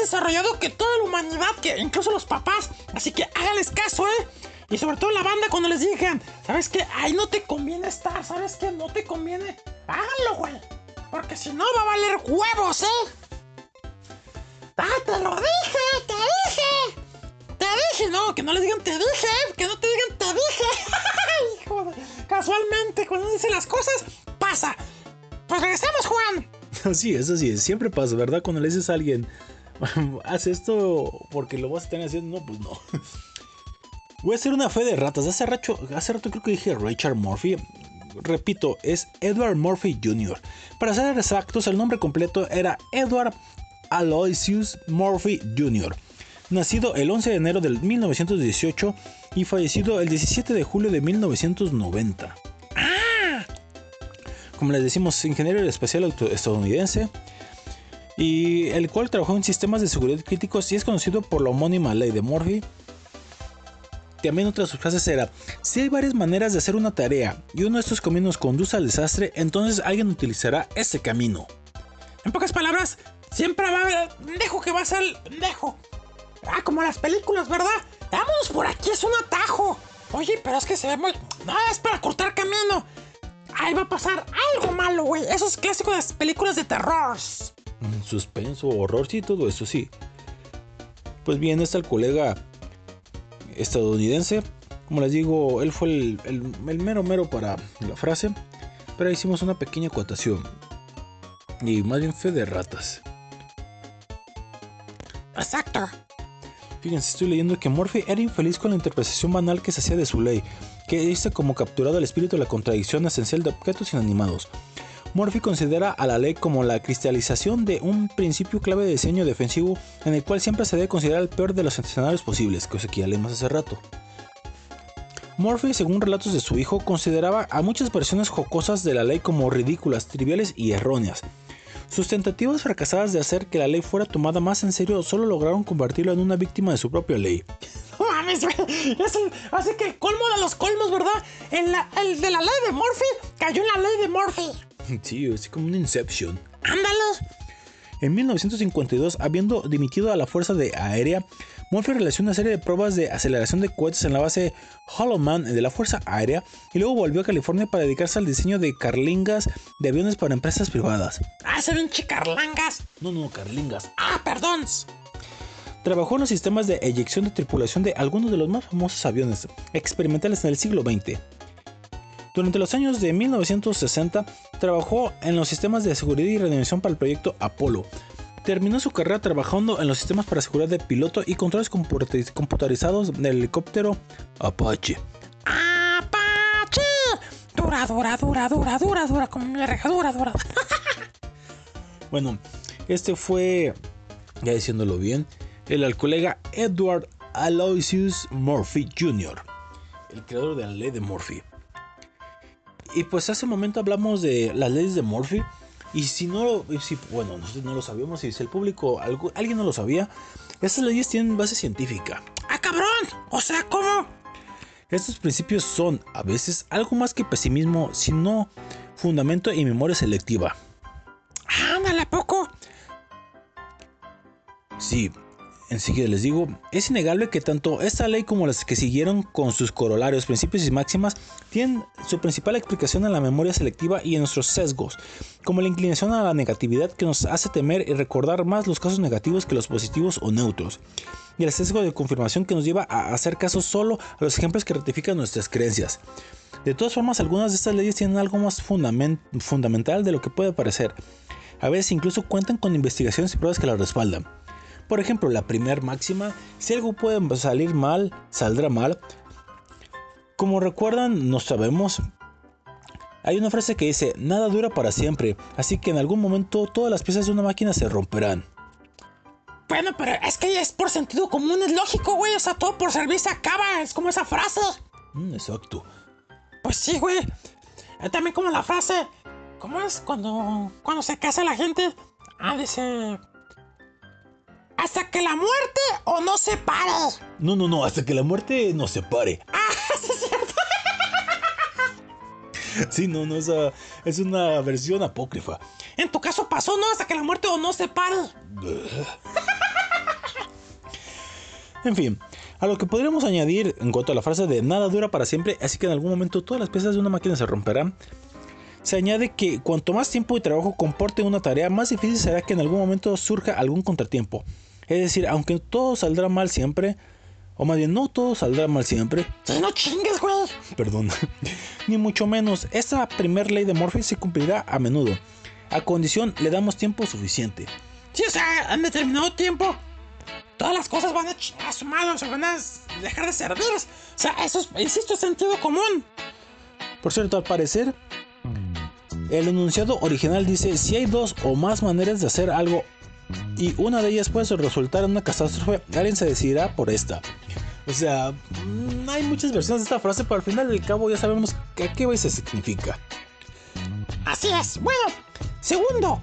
desarrollado que toda la humanidad, que incluso los papás. Así que háganles caso, ¿eh? Y sobre todo la banda cuando les digan, ¿sabes qué? Ahí no te conviene estar, ¿sabes qué? No te conviene. Háganlo, güey. Porque si no va a valer huevos, ¿eh? ¡Ah, te lo dije! ¡Te dije! ¡Te dije! No, que no les digan te dije, que no te digan te dije. *laughs* Hijo de... Casualmente, cuando dicen las cosas, pasa. Pues regresamos, Juan. Así es, así. Siempre pasa, ¿verdad? Cuando le dices a alguien, haz esto porque lo vas a tener haciendo, no, pues no. *laughs* Voy a hacer una fe de ratas. Hace rato, hace rato creo que dije Richard Murphy. Repito, es Edward Murphy Jr. Para ser exactos, el nombre completo era Edward Aloysius Murphy Jr. Nacido el 11 de enero del 1918 y fallecido el 17 de julio de 1990. Como les decimos, ingeniero espacial estadounidense y el cual trabajó en sistemas de seguridad críticos y es conocido por la homónima ley de Murphy también otra de sus frases era, si hay varias maneras de hacer una tarea y uno de estos caminos conduce al desastre, entonces alguien utilizará ese camino. En pocas palabras, siempre va a dejo que va a ser dejo. Ah, como las películas, ¿verdad? Vámonos por aquí, es un atajo. Oye, pero es que se ve muy... No, es para cortar camino. Ahí va a pasar algo malo, güey. Eso es clásico de las películas de terror. Suspenso, horror, sí, todo eso, sí. Pues bien, está el colega estadounidense. Como les digo, él fue el, mero mero para la frase, pero hicimos una pequeña acotación. Y más bien fe de ratas. Exacto. Fíjense, estoy leyendo que Murphy era infeliz con la interpretación banal que se hacía de su ley, que dice como capturado el espíritu de la contradicción esencial de objetos inanimados. Murphy considera a la ley como la cristalización de un principio clave de diseño defensivo en el cual siempre se debe considerar el peor de los escenarios posibles, cosa que ya leímos hace rato. Murphy, según relatos de su hijo, consideraba a muchas versiones jocosas de la ley como ridículas, triviales y erróneas. Sus tentativas fracasadas de hacer que la ley fuera tomada más en serio solo lograron convertirlo en una víctima de su propia ley. mames, así que el colmo de los colmos, ¿verdad? El, el de la ley de Murphy cayó en la ley de Murphy. *laughs* Sí, es como un Inception. ¡Ándalos! En 1952, habiendo dimitido a la Fuerza de Aérea, Murphy realizó una serie de pruebas de aceleración de cohetes en la base Hollowman de la Fuerza Aérea y luego volvió a California para dedicarse al diseño de carlingas de aviones para empresas privadas. ¡Ah, se ven carlangas! No, no, carlingas. ¡Ah, perdón! Trabajó en los sistemas de eyección de tripulación de algunos de los más famosos aviones experimentales en el siglo XX. Durante los años de 1960 trabajó en los sistemas de seguridad y reanimación para el proyecto Apolo. Terminó su carrera trabajando en los sistemas para seguridad de piloto y controles computarizados del helicóptero Apache. ¡Apache! Dura, dura, dura, dura, dura, dura, como mi reja, dura, dura. *laughs* bueno, este fue, ya diciéndolo bien, el colega Edward Aloysius Murphy Jr., el creador de la ley de Murphy. Y pues hace un momento hablamos de las leyes de Murphy. Y si no, si, bueno, nosotros no lo sabíamos, y si el público, alguien no lo sabía, estas leyes tienen base científica. ¡Ah, cabrón! O sea, ¿cómo? Estos principios son, a veces, algo más que pesimismo, sino fundamento y memoria selectiva. ¡Ándale, ¿a poco? Sí, enseguida les digo, es innegable que tanto esta ley como las que siguieron con sus corolarios, principios y máximas tienen su principal explicación en la memoria selectiva y en nuestros sesgos, como la inclinación a la negatividad que nos hace temer y recordar más los casos negativos que los positivos o neutros, y el sesgo de confirmación que nos lleva a hacer caso solo a los ejemplos que ratifican nuestras creencias. De todas formas, algunas de estas leyes tienen algo más fundamental de lo que puede parecer. A veces incluso cuentan con investigaciones y pruebas que las respaldan. Por ejemplo, la primera máxima, si algo puede salir mal, saldrá mal. Como recuerdan, no sabemos. Hay una frase que dice, nada dura para siempre, así que en algún momento todas las piezas de una máquina se romperán. Bueno, pero es que es por sentido común, es lógico, güey. O sea, todo por servir se acaba. Es como esa frase. Mm, exacto. Pues sí, güey. Eh, También como la frase. ¿Cómo es? Cuando, cuando se casa la gente. Ah, dice. Hasta que la muerte o no se pare. No, no, no, hasta que la muerte nos separe. *laughs* Ah, sí es cierto. Sí, no, no, esa es una versión apócrifa. En tu caso pasó, ¿no? Hasta que la muerte o no se pare. En fin, a lo que podríamos añadir en cuanto a la frase de nada dura para siempre, así que en algún momento todas las piezas de una máquina se romperán, se añade que cuanto más tiempo y trabajo comporte una tarea, más difícil será que en algún momento surja algún contratiempo. Es decir, aunque todo saldrá mal siempre, o más bien no todo saldrá mal siempre, Sí, no chingues, güey. perdón, *laughs* ni mucho menos, esta primer ley de Murphy se cumplirá a menudo, a condición le damos tiempo suficiente. Sí, o sea, en determinado tiempo. Todas las cosas van a chingar a su madre, o sea, van a dejar de servir. O sea, eso es, insisto, es sentido común. Por cierto, al parecer, el enunciado original dice, si hay dos o más maneras de hacer algo y una de ellas puede resultar en una catástrofe, alguien se decidirá por esta. O sea, mm, hay muchas versiones de esta frase, pero al final del cabo ya sabemos a qué veces significa. Así es. Bueno, segundo,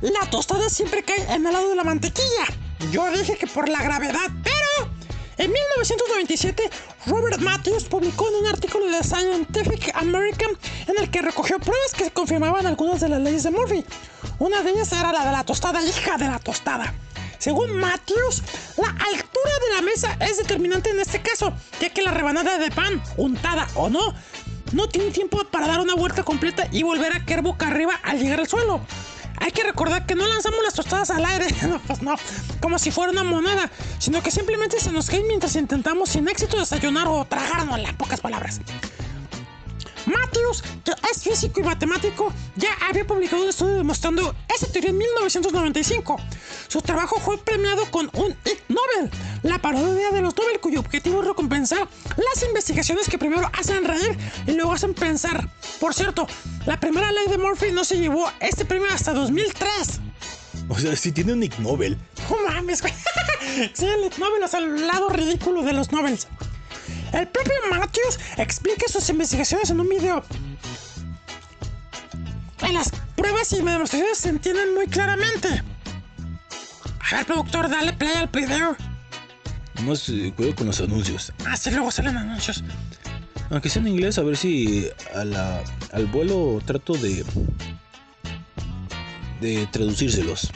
la tostada siempre cae en el lado de la mantequilla. Yo dije que por la gravedad, pero en 1997 Robert Matthews publicó en un artículo de Scientific American en el que recogió pruebas que confirmaban algunas de las leyes de Murphy. Una de ellas era la de la tostada, hija de la tostada. Según Matthews, la altura de la mesa es determinante en este caso, ya que la rebanada de pan, untada o no, no tiene tiempo para dar una vuelta completa y volver a caer boca arriba al llegar al suelo. Hay que recordar que no lanzamos las tostadas al aire, *laughs* no, pues no, como si fuera una moneda, sino que simplemente se nos caen mientras intentamos sin éxito desayunar o tragarnos las pocas palabras. Matthews, que es físico y matemático, ya había publicado un estudio demostrando esa teoría en 1995. Su trabajo fue premiado con un Ig Nobel, la parodia de los Nobel cuyo objetivo es recompensar las investigaciones que primero hacen reír y luego hacen pensar. Por cierto, la primera ley de Murphy no se llevó este premio hasta 2003. O sea, si tiene un Ig Nobel. No mames, güey. *laughs* Sí, el Ig Nobel es el lado ridículo de los Nobels. El propio Matthews explica sus investigaciones en un video. En las pruebas y demostraciones se entienden muy claramente. A ver, productor, dale play al video. Más eh, cuidado con los anuncios. Ah, sí, luego salen anuncios. Aunque sea en inglés, a ver si a la- al vuelo trato de. de traducírselos.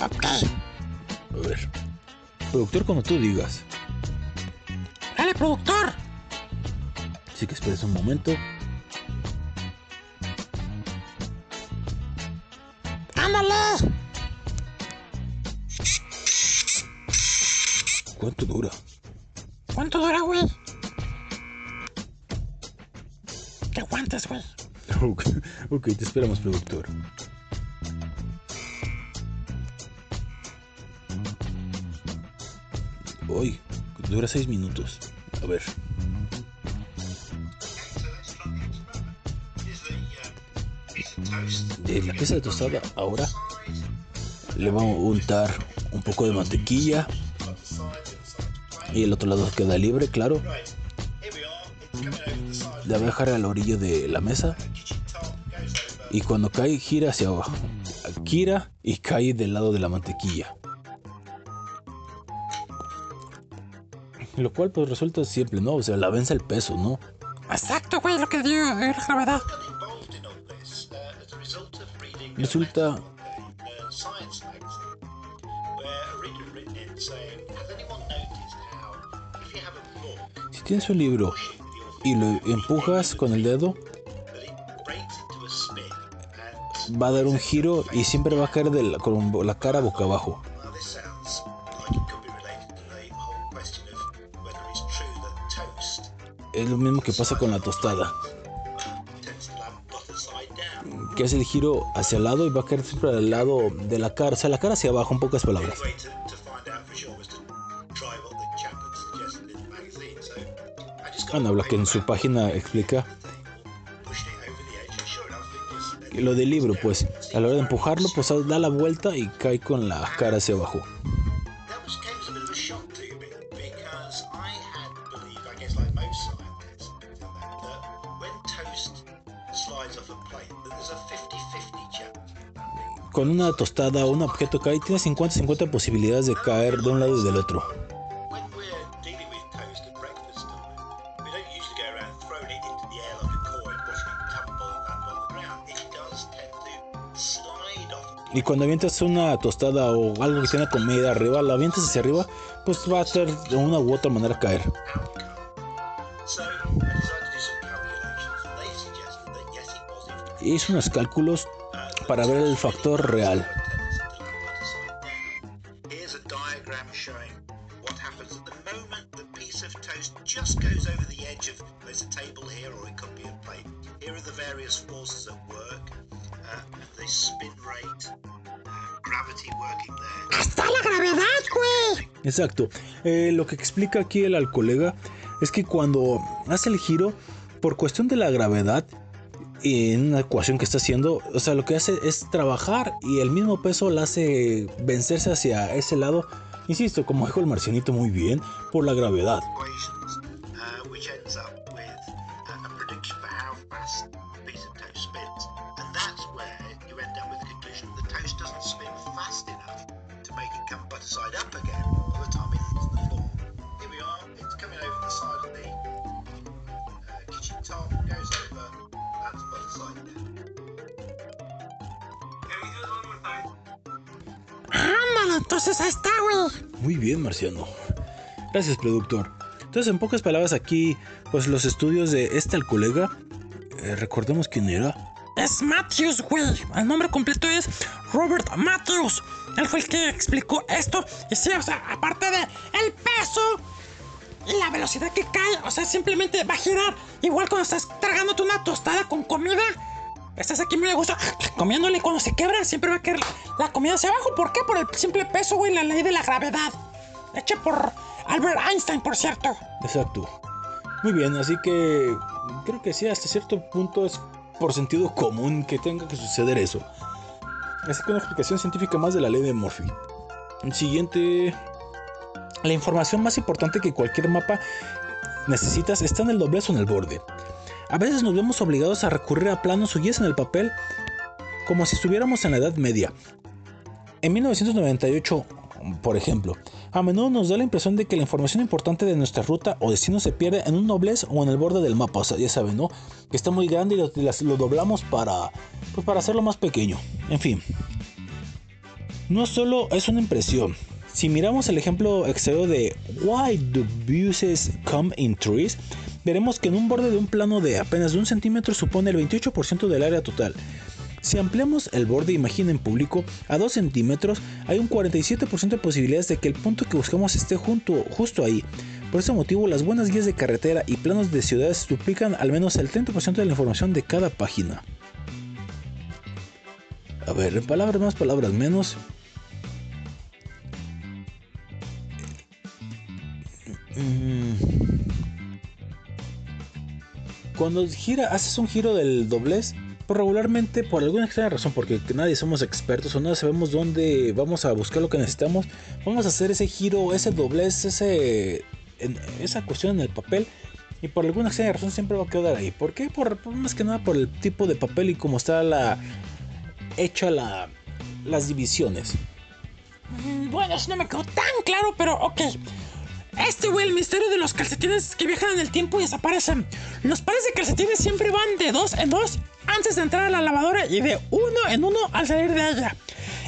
Ok. A ver. Productor, cuando tú digas. Dale, productor. Así que esperes un momento. Ándale. ¿Cuánto dura? ¿Cuánto dura, güey? ¿Qué aguantas, güey? *laughs* Ok, te esperamos, productor. Hoy dura seis minutos. A ver. De la pieza de tostada ahora le vamos a untar un poco de mantequilla y el otro lado queda libre, claro. La voy a dejar a la orilla de la mesa y cuando cae gira hacia abajo. Gira y cae del lado de la mantequilla. Lo cual pues resulta simple, ¿no? O sea, la vence el peso, ¿no? Exacto, güey, lo que dio la gravedad. Resulta uh, science magazine, where a reader had written in saying, "Has anyone noticed how if you have a book, si tienes un libro y lo empujas con el dedo, that it breaks into a spin?" And va a dar un giro y siempre va a caer de la, con la cara boca abajo. es lo mismo que pasa con la tostada. Que hace el giro hacia el lado y va a caer siempre al lado de la cara, o sea, la cara hacia abajo, en pocas palabras. Ana habla que en su página explica que lo del libro, pues a la hora de empujarlo, pues da la vuelta y cae con la cara hacia abajo. Con una tostada o un objeto cae, tiene 50-50 posibilidades de caer de un lado y del otro. Y cuando avientas una tostada o algo que tiene comida arriba, la avientas hacia arriba, pues va a hacer de una u otra manera caer. Hice unos cálculos para ver el factor real. Here's a diagram showing what happens at the moment the piece of toast just goes over the edge of there's a table here or it could be a plate. Here are the various forces at work, uh, the spin rate, gravity working there. ¡Hasta la gravedad, güey! Exacto. Eh, lo que explica aquí el al colega es que cuando hace el giro, por cuestión de la gravedad, en una ecuación que está haciendo, o sea, lo que hace es trabajar y el mismo peso la hace vencerse hacia ese lado. Insisto, como dijo el marcianito muy bien, por la gravedad. Entonces ahí está, güey. Muy bien, Marciano. Gracias, productor. Entonces, en pocas palabras, aquí, pues los estudios de este al colega, eh, recordemos quién era. Es Matthews, güey. El nombre completo es Robert Matthews. Él fue el que explicó esto. Y sí, o sea, aparte de el peso y la velocidad que cae, o sea, simplemente va a girar. Igual cuando estás tragándote una tostada con comida. Estás aquí muy a gusto comiéndole cuando se quebra siempre va a caer la comida hacia abajo. ¿Por qué? Por el simple peso, güey, la ley de la gravedad. Hecha por Albert Einstein, por cierto. Exacto. Muy bien, así que creo que sí, hasta cierto punto es por sentido común que tenga que suceder eso. Así que una explicación científica más de la ley de Murphy. Siguiente. La información más importante que cualquier mapa necesitas está en el doblez o en el borde. A veces nos vemos obligados a recurrir a planos o guías en el papel como si estuviéramos en la Edad Media. En 1998, por ejemplo, a menudo nos da la impresión de que la información importante de nuestra ruta o destino se pierde en un doblez o en el borde del mapa. Ya saben, ¿no? Que está muy grande y lo doblamos para, pues, para hacerlo más pequeño. En fin. No solo es una impresión. Si miramos el ejemplo exterior de Why do buses come in trees, veremos que en un borde de un plano de apenas de un centímetro supone el 28% del área total. Si ampliamos el borde, imaginen público, a 2 centímetros, hay un 47% de posibilidades de que el punto que buscamos esté junto, justo ahí. Por ese motivo, las buenas guías de carretera y planos de ciudades duplican al menos el 30% de la información de cada página. A ver, palabras más, palabras menos. Mm. Cuando gira, haces un giro del doblez, pues regularmente por alguna extraña razón, porque nadie somos expertos o no sabemos dónde vamos a buscar lo que necesitamos, vamos a hacer ese giro, ese doblez, ese, esa cuestión en el papel. Y por alguna extraña razón siempre va a quedar ahí. ¿Por qué? Por, por- más que nada por el tipo de papel y cómo está la hecha la, las divisiones. Mm, Bueno, eso no me quedó tan claro, pero ok. Este, güey, el misterio de los calcetines que viajan en el tiempo y desaparecen. Los pares de calcetines siempre van de dos en dos antes de entrar a la lavadora y de uno en uno al salir de ella.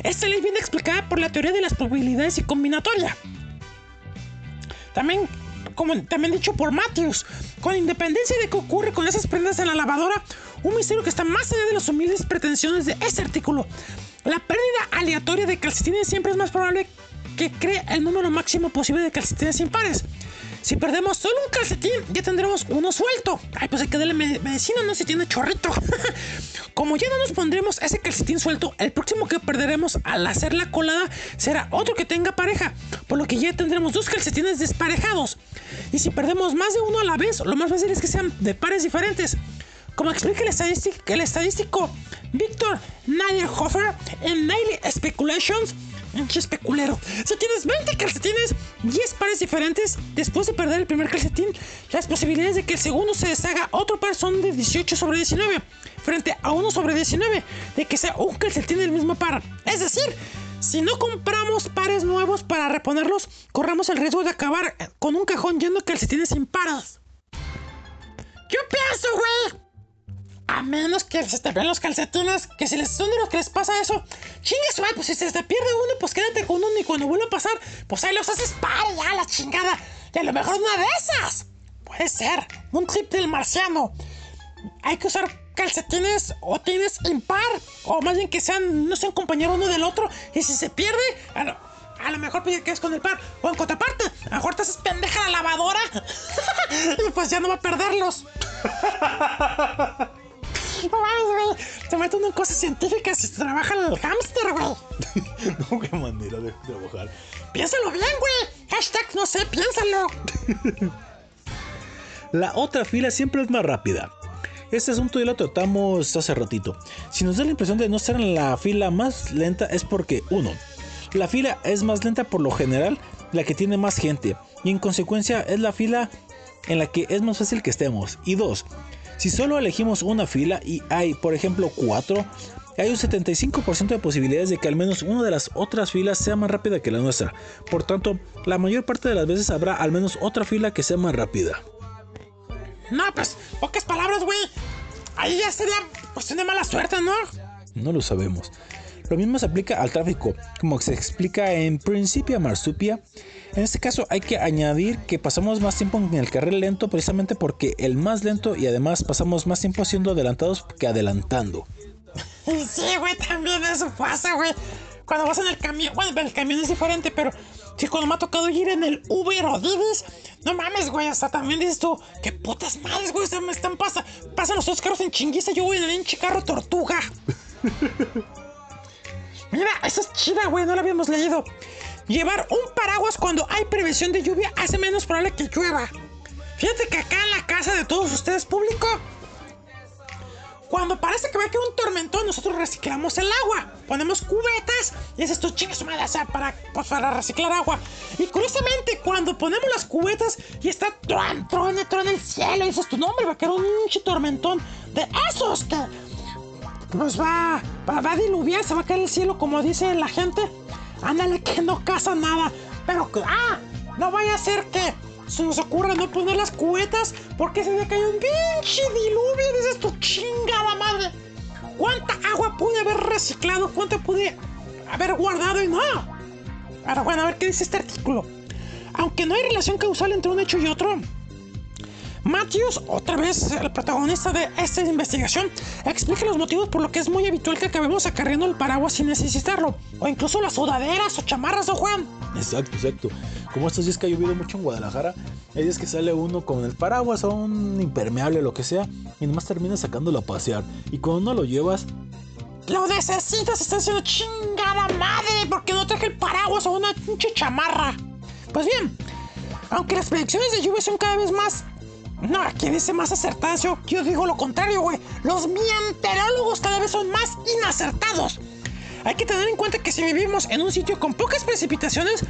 Esta ley viene explicada por la teoría de las probabilidades y combinatoria. También, como también dicho por Matthews, con independencia de qué ocurre con esas prendas en la lavadora, un misterio que está más allá de las humildes pretensiones de este artículo. La pérdida aleatoria de calcetines siempre es más probable que cree el número máximo posible de calcetines impares. Si perdemos solo un calcetín, ya tendremos uno suelto. Ay, pues hay que darle me- medicina, no si tiene chorrito. *laughs* Como ya no nos pondremos ese calcetín suelto, el próximo que perderemos al hacer la colada será otro que tenga pareja, por lo que ya tendremos dos calcetines desparejados. Y si perdemos más de uno a la vez, lo más fácil es que sean de pares diferentes. Como explica el estadístico, el estadístico Víctor Naderhofer en Daily Speculations, especulero. Si tienes 20 calcetines, 10 pares diferentes, después de perder el primer calcetín, las posibilidades de que el segundo se deshaga otro par son de 18 sobre 19, frente a 1 sobre 19, de que sea un calcetín del mismo par. Es decir, si no compramos pares nuevos para reponerlos, corremos el riesgo de acabar con un cajón lleno de calcetines impares. Yo pienso, güey, a menos que se te vean los calcetines, que si les son de los que les pasa eso, su madre, pues si se te pierde uno, pues quédate con uno y cuando vuelva a pasar, pues ahí los haces para ya, la chingada. Y a lo mejor una de esas. Puede ser, un trip del marciano. Hay que usar calcetines o tienes impar, o más bien que sean, no sean compañeros uno del otro, y si se pierde, a lo, a lo mejor pues, que es con el par, o en contraparte, a lo mejor te haces pendeja la lavadora, *laughs* y pues ya no va a perderlos. *laughs* No mames, güey. Se mete uno en cosas científicas y se trabaja el hámster, güey. *laughs* no, qué manera de trabajar. Piénsalo bien, güey. Hashtag no sé, piénsalo. La otra fila siempre es más rápida. Este asunto ya lo tratamos hace ratito. Si nos da la impresión de no estar en la fila más lenta es porque, uno, la fila es más lenta por lo general, la que tiene más gente, y en consecuencia es la fila en la que es más fácil que estemos. Y dos, si solo elegimos una fila y hay, por ejemplo, cuatro, hay un 75% de posibilidades de que al menos una de las otras filas sea más rápida que la nuestra. Por tanto, la mayor parte de las veces habrá al menos otra fila que sea más rápida. No, pues, pocas palabras, güey. Ahí ya sería cuestión de mala suerte, ¿no? No lo sabemos. Lo mismo se aplica al tráfico, como se explica en Principia Marsupia. En este caso hay que añadir que pasamos más tiempo en el carril lento precisamente porque el más lento y además pasamos más tiempo siendo adelantados que adelantando. *laughs* Sí, güey, también eso pasa, güey. Cuando vas en el camión, bueno, el camión es diferente, pero sí, cuando me ha tocado ir en el Uber o Didis, no mames, güey, hasta también dices tú, qué putas madres, güey, me están pasa, pasan los dos carros en chinguiza, yo voy en el hinche carro tortuga. *laughs* Mira, esa es chida, güey, no la habíamos leído. Llevar un paraguas cuando hay previsión de lluvia hace menos probable que llueva. Fíjate que acá en la casa de todos ustedes público, cuando parece que va a caer un tormentón, nosotros reciclamos el agua. Ponemos cubetas y es esto chingas madre, o sea, para, pues, para reciclar agua. Y curiosamente, cuando ponemos las cubetas y está tron, tron, tron el cielo, y dices tu nombre, va a caer un tormentón de esos que pues va, a diluviar, se va a caer el cielo como dice la gente. Ándale que no casa nada. Pero, ah, no vaya a ser que se nos ocurra no poner las cubetas porque se le cayó un pinche diluvio. Dices tu chingada madre. ¿Cuánta agua pude haber reciclado? ¿Cuánta pude haber guardado y no? Ahora, bueno, a ver qué dice este artículo. Aunque no hay relación causal entre un hecho y otro, Matthews, otra vez el protagonista de esta investigación, explica los motivos por lo que es muy habitual que acabemos acarreando el paraguas sin necesitarlo, o incluso las sudaderas o chamarras, ¿o Juan? Exacto, exacto. Como estos días que ha llovido mucho en Guadalajara, hay días que sale uno con el paraguas o un impermeable, lo que sea, y nomás termina sacándolo a pasear. Y cuando no lo llevas, lo necesitas, está haciendo chingada madre, porque no traje el paraguas o una pinche chamarra. Pues bien, aunque las predicciones de lluvia son cada vez más no, ¿quién dice más acertadas? Yo, digo lo contrario, güey. Los mienterólogos cada vez son más inacertados. Hay que tener en cuenta que si vivimos en un sitio con pocas precipitaciones,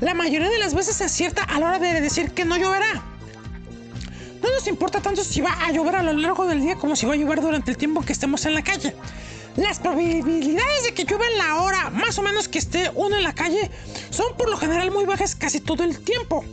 la mayoría de las veces se acierta a la hora de decir que no lloverá. No nos importa tanto si va a llover a lo largo del día como si va a llover durante el tiempo que estemos en la calle. Las probabilidades de que llueva en la hora más o menos que esté uno en la calle son por lo general muy bajas casi todo el tiempo.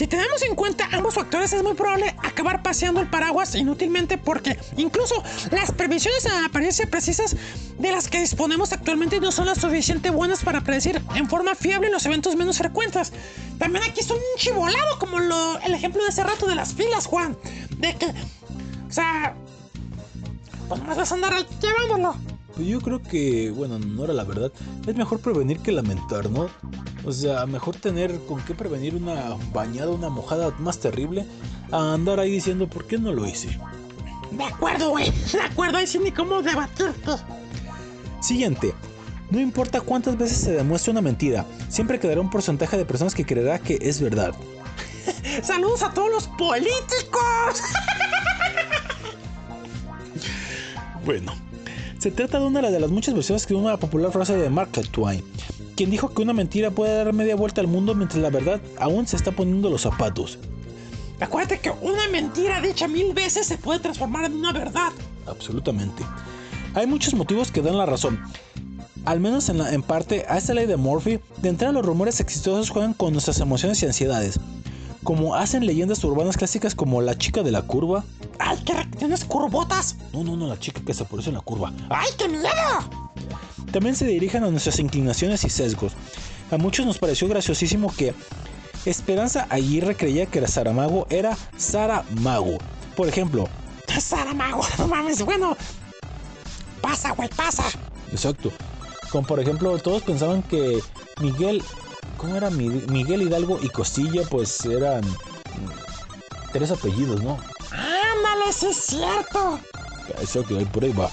Si tenemos en cuenta ambos factores, es muy probable acabar paseando el paraguas inútilmente porque incluso las previsiones en apariencia precisas de las que disponemos actualmente no son las suficientemente buenas para predecir en forma fiable los eventos menos frecuentes. También aquí es un chivolado como el ejemplo de hace rato de las filas, Juan. De que, o sea, pues más vas a andar llevándolo. Pues yo creo que, bueno, no era la verdad. Es mejor prevenir que lamentar, ¿no? O sea, mejor tener con qué prevenir una bañada, una mojada más terrible, a andar ahí diciendo por qué no lo hice. De acuerdo, güey. De acuerdo, ahí sí ni cómo debatirte. Siguiente. No importa cuántas veces se demuestre una mentira, siempre quedará un porcentaje de personas que creerá que es verdad. *laughs* Saludos a todos los políticos. *laughs* Bueno, se trata de una de las muchas versiones que una popular frase de Mark Twain, quien dijo que una mentira puede dar media vuelta al mundo mientras la verdad aún se está poniendo los zapatos. Acuérdate que una mentira dicha mil veces se puede transformar en una verdad. Absolutamente. Hay muchos motivos que dan la razón. Al menos en, la- en parte a esta ley de Murphy, de entrada los rumores exitosos juegan con nuestras emociones y ansiedades, como hacen leyendas urbanas clásicas como la chica de la curva. ¡Ay, qué tienes curvotas! No, no, no, la chica que se apareció en la curva. ¡Ay, qué miedo! También se dirigen a nuestras inclinaciones y sesgos. A muchos nos pareció graciosísimo que Esperanza Aguirre creía que la Saramago era Sara Mago. Por ejemplo, *laughs* Saramago, no mames, bueno. Pasa, güey, pasa. exacto. Como por ejemplo, todos pensaban que Miguel, ¿cómo era? Mi- Miguel Hidalgo y Costilla, pues eran tres apellidos, ¿no? Ándale, sí es cierto. Ahí por ahí va.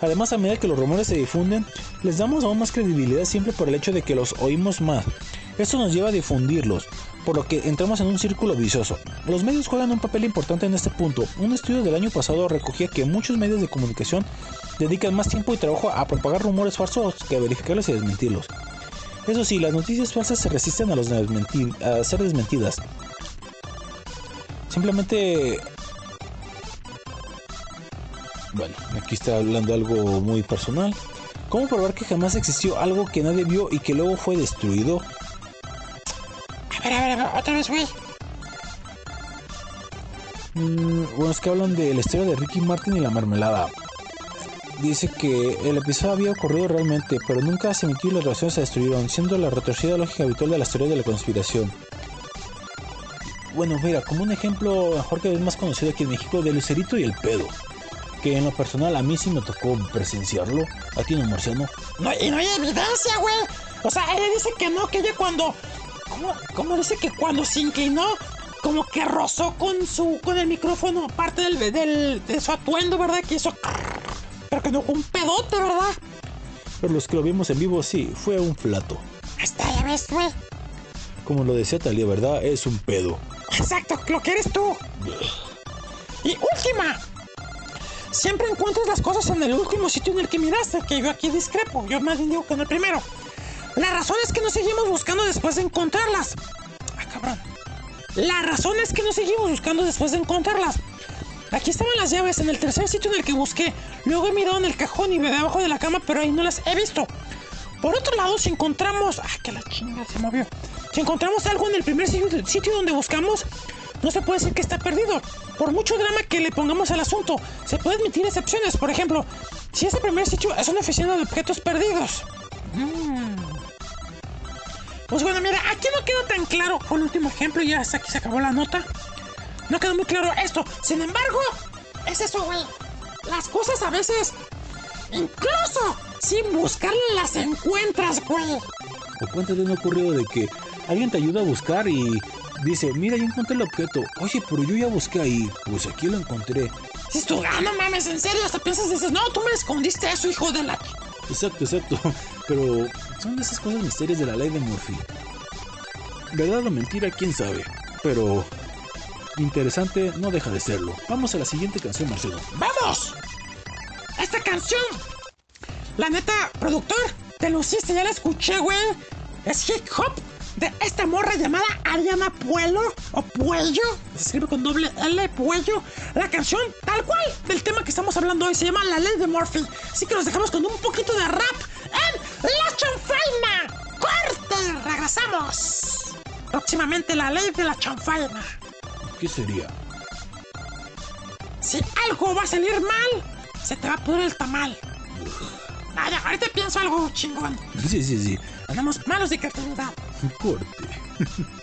Además, a medida que los rumores se difunden, les damos aún más credibilidad siempre por el hecho de que los oímos más. Esto nos lleva a difundirlos, por lo que entramos en un círculo vicioso. Los medios juegan un papel importante en este punto. Un estudio del año pasado recogía que muchos medios de comunicación dedican más tiempo y trabajo a propagar rumores falsos que a verificarlos y desmentirlos. Eso sí, las noticias falsas se resisten a, los a ser desmentidas. Simplemente bueno, aquí está hablando algo muy personal. ¿Cómo probar que jamás existió algo que nadie vio y que luego fue destruido? A ver, a ver, a ver, otra vez, güey. Mm, bueno, es que hablan de la historia de Ricky Martin y la mermelada. Dice que el episodio había ocurrido realmente, pero nunca se emitió y las relaciones se destruyeron, siendo la retorcida lógica habitual de la historia de la conspiración. Bueno, mira, como un ejemplo mejor que es más conocido aquí en México, de Lucerito y el pedo. Que en lo personal a mí sí me tocó presenciarlo. A ti no, Marciano. No, y no hay evidencia, güey. O sea, ella dice que no, que ella cuando. ¿Cómo, cómo dice que cuando se inclinó, como que rozó con su. con el micrófono, parte del, del de su atuendo, ¿verdad? Que hizo. Pero que no fue un pedote, ¿verdad? Pero los que lo vimos en vivo, sí, fue un flato. Ahí está, ya ves, güey. Como lo decía Talía, ¿verdad? Es un pedo. Exacto, lo que eres tú. Y última. Siempre encuentras las cosas en el último sitio en el que miraste, que yo aquí discrepo. Yo más bien digo que en el primero. La razón es que no seguimos buscando después de encontrarlas. Ah, cabrón. La razón es que no seguimos buscando después de encontrarlas. Aquí estaban las llaves en el tercer sitio en el que busqué. Luego he mirado en el cajón y debajo de la cama, pero ahí no las he visto. Por otro lado, si encontramos... ¡Ah, que la chinga se movió! Si encontramos algo en el primer sitio, donde buscamos, no se puede decir que está perdido. Por mucho drama que le pongamos al asunto, se pueden admitir excepciones. Por ejemplo, si ese primer sitio es una oficina de objetos perdidos. Mm. Pues bueno, mira, aquí no quedó tan claro. Fue el último ejemplo y ya hasta aquí se acabó la nota. No quedó muy claro esto. Sin embargo, es eso, güey. Las cosas a veces, incluso sin buscarlas, las encuentras, güey. ¿O cuántas veces ha ocurrido de que alguien te ayuda a buscar y dice, mira, yo encontré el objeto. Oye, pero yo ya busqué ahí. Pues aquí lo encontré. Dices tú, ah, no mames, en serio, hasta piensas, dices, no, tú me escondiste eso, hijo de la... Exacto, exacto. *laughs* Pero son de esas cosas misterios de la ley de Murphy. ¿Verdad o mentira? ¿Quién sabe? Pero interesante no deja de serlo. Vamos a la siguiente canción, Marcelo. ¡Vamos! Esta canción, la neta, productor, te luciste, ya la escuché, güey. Es hip hop de esta morra llamada Ariana Puello o Puello. Se escribe con doble L, Puello. La canción, tal cual, del tema que estamos hablando hoy, se llama La Ley de Murphy. Así que nos dejamos con un poquito de rap en La Chanfaina. ¡Corte! ¡Regresamos! Próximamente La Ley de la Chanfaina. ¿Qué sería? Si algo va a salir mal, se te va a pudrir el tamal. Vaya, ahorita pienso algo chingón. Sí, sí, sí. Andamos malos de creatividad. Corte. *laughs*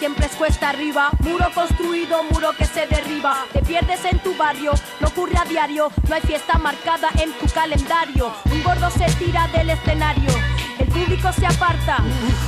siempre es cuesta arriba. Muro construido, muro que se derriba. Te pierdes en tu barrio, no ocurre a diario. No hay fiesta marcada en tu calendario. Un gordo se tira del escenario. El público se aparta,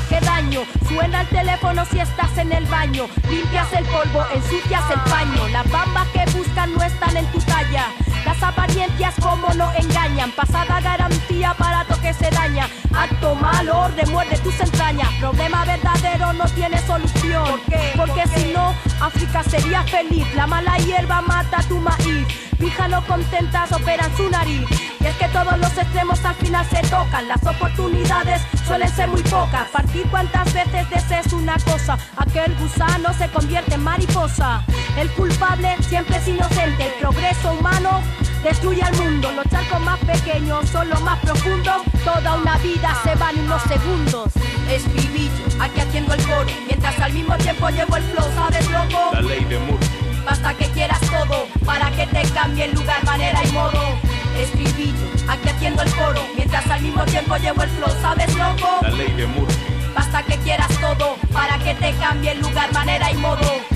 qué daño. Suena el teléfono si estás en el baño. Limpias el polvo, ensucias el paño. Las bambas que buscan no están en tu talla. Las apariencias como no engañan. Pasada garantía, aparato que se daña. Acto malo, orden, muerde tus entrañas. Problema verdadero no tiene solución. ¿Por qué? Porque si no, África sería feliz. La mala hierba mata tu maíz. Fija no contentas operan su nariz. Y es que todos los extremos al final se tocan. Las oportunidades suelen ser muy pocas. Partir cuantas veces desees una cosa. Aquel gusano se convierte en mariposa. El culpable siempre es inocente. El progreso humano destruye al mundo. Los charcos más pequeños son los más profundos. Toda una vida se va en unos segundos. Escribillo, aquí haciendo el coro. Mientras al mismo tiempo llevo el flow, ¿sabes, loco? La ley de Murphy. Basta que quieras todo para que te cambie el lugar, manera y modo. Escribillo, aquí haciendo el coro. Mientras al mismo tiempo llevo el flow, ¿sabes, loco? La ley de Murphy. Basta que quieras todo para que te cambie el lugar, manera y modo.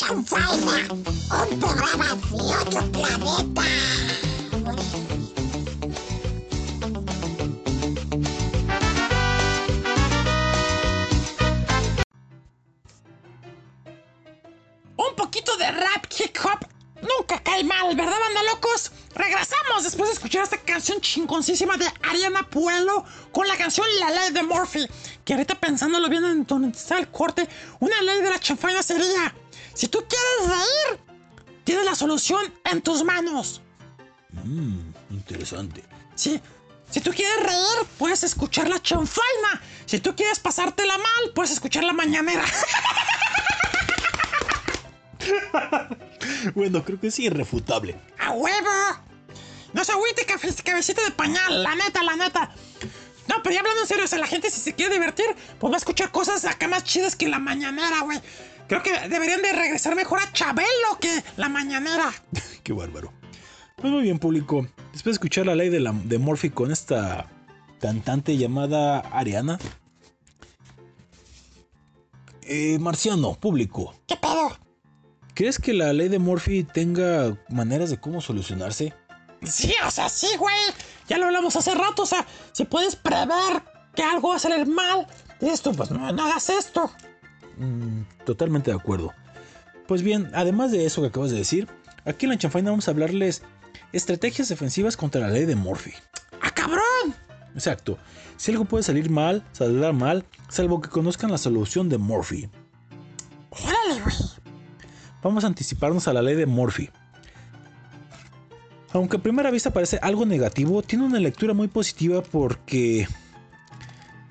Chanfaina, un programa de otro planeta. Un poquito de rap hip hop nunca cae mal, ¿verdad, banda locos? Regresamos después de escuchar esta canción chingoncísima de Ariana Puelo con la canción La Ley de Murphy. Que ahorita pensándolo bien en donde está el corte, una ley de la chanfaina sería: si tú quieres reír, tienes la solución en tus manos. Mmm, interesante. Sí, Si tú quieres reír, puedes escuchar la chanfaina. Si tú quieres pasártela mal, puedes escuchar la mañanera. *laughs* Bueno, creo que es irrefutable. ¡A huevo! No se agüite, cabecita de pañal, la neta, la neta. No, pero ya hablando en serio, o sea, la gente si se quiere divertir, pues va a escuchar cosas acá más chidas que la mañanera, güey. Creo que deberían de regresar mejor a Chabelo que la mañanera. *laughs* Qué bárbaro. Pues muy bien, público. Después de escuchar la ley de, la, de Murphy con esta cantante llamada Ariana. Eh, Marciano, público. ¿Qué pedo? ¿Crees que la ley de Murphy tenga maneras de cómo solucionarse? Sí, o sea, sí, güey. Ya lo hablamos hace rato, o sea, si puedes prever que algo va a salir mal, dices tú, pues no, no hagas esto. Mm, totalmente de acuerdo. Pues bien, además de eso que acabas de decir, aquí en la chanfaina vamos a hablarles estrategias defensivas contra la ley de Murphy. ¡Ah, cabrón! Exacto. Si algo puede salir mal, saldrá mal, salvo que conozcan la solución de Murphy. Órale, güey. Vamos a anticiparnos a la ley de Murphy. Aunque a primera vista parece algo negativo, tiene una lectura muy positiva porque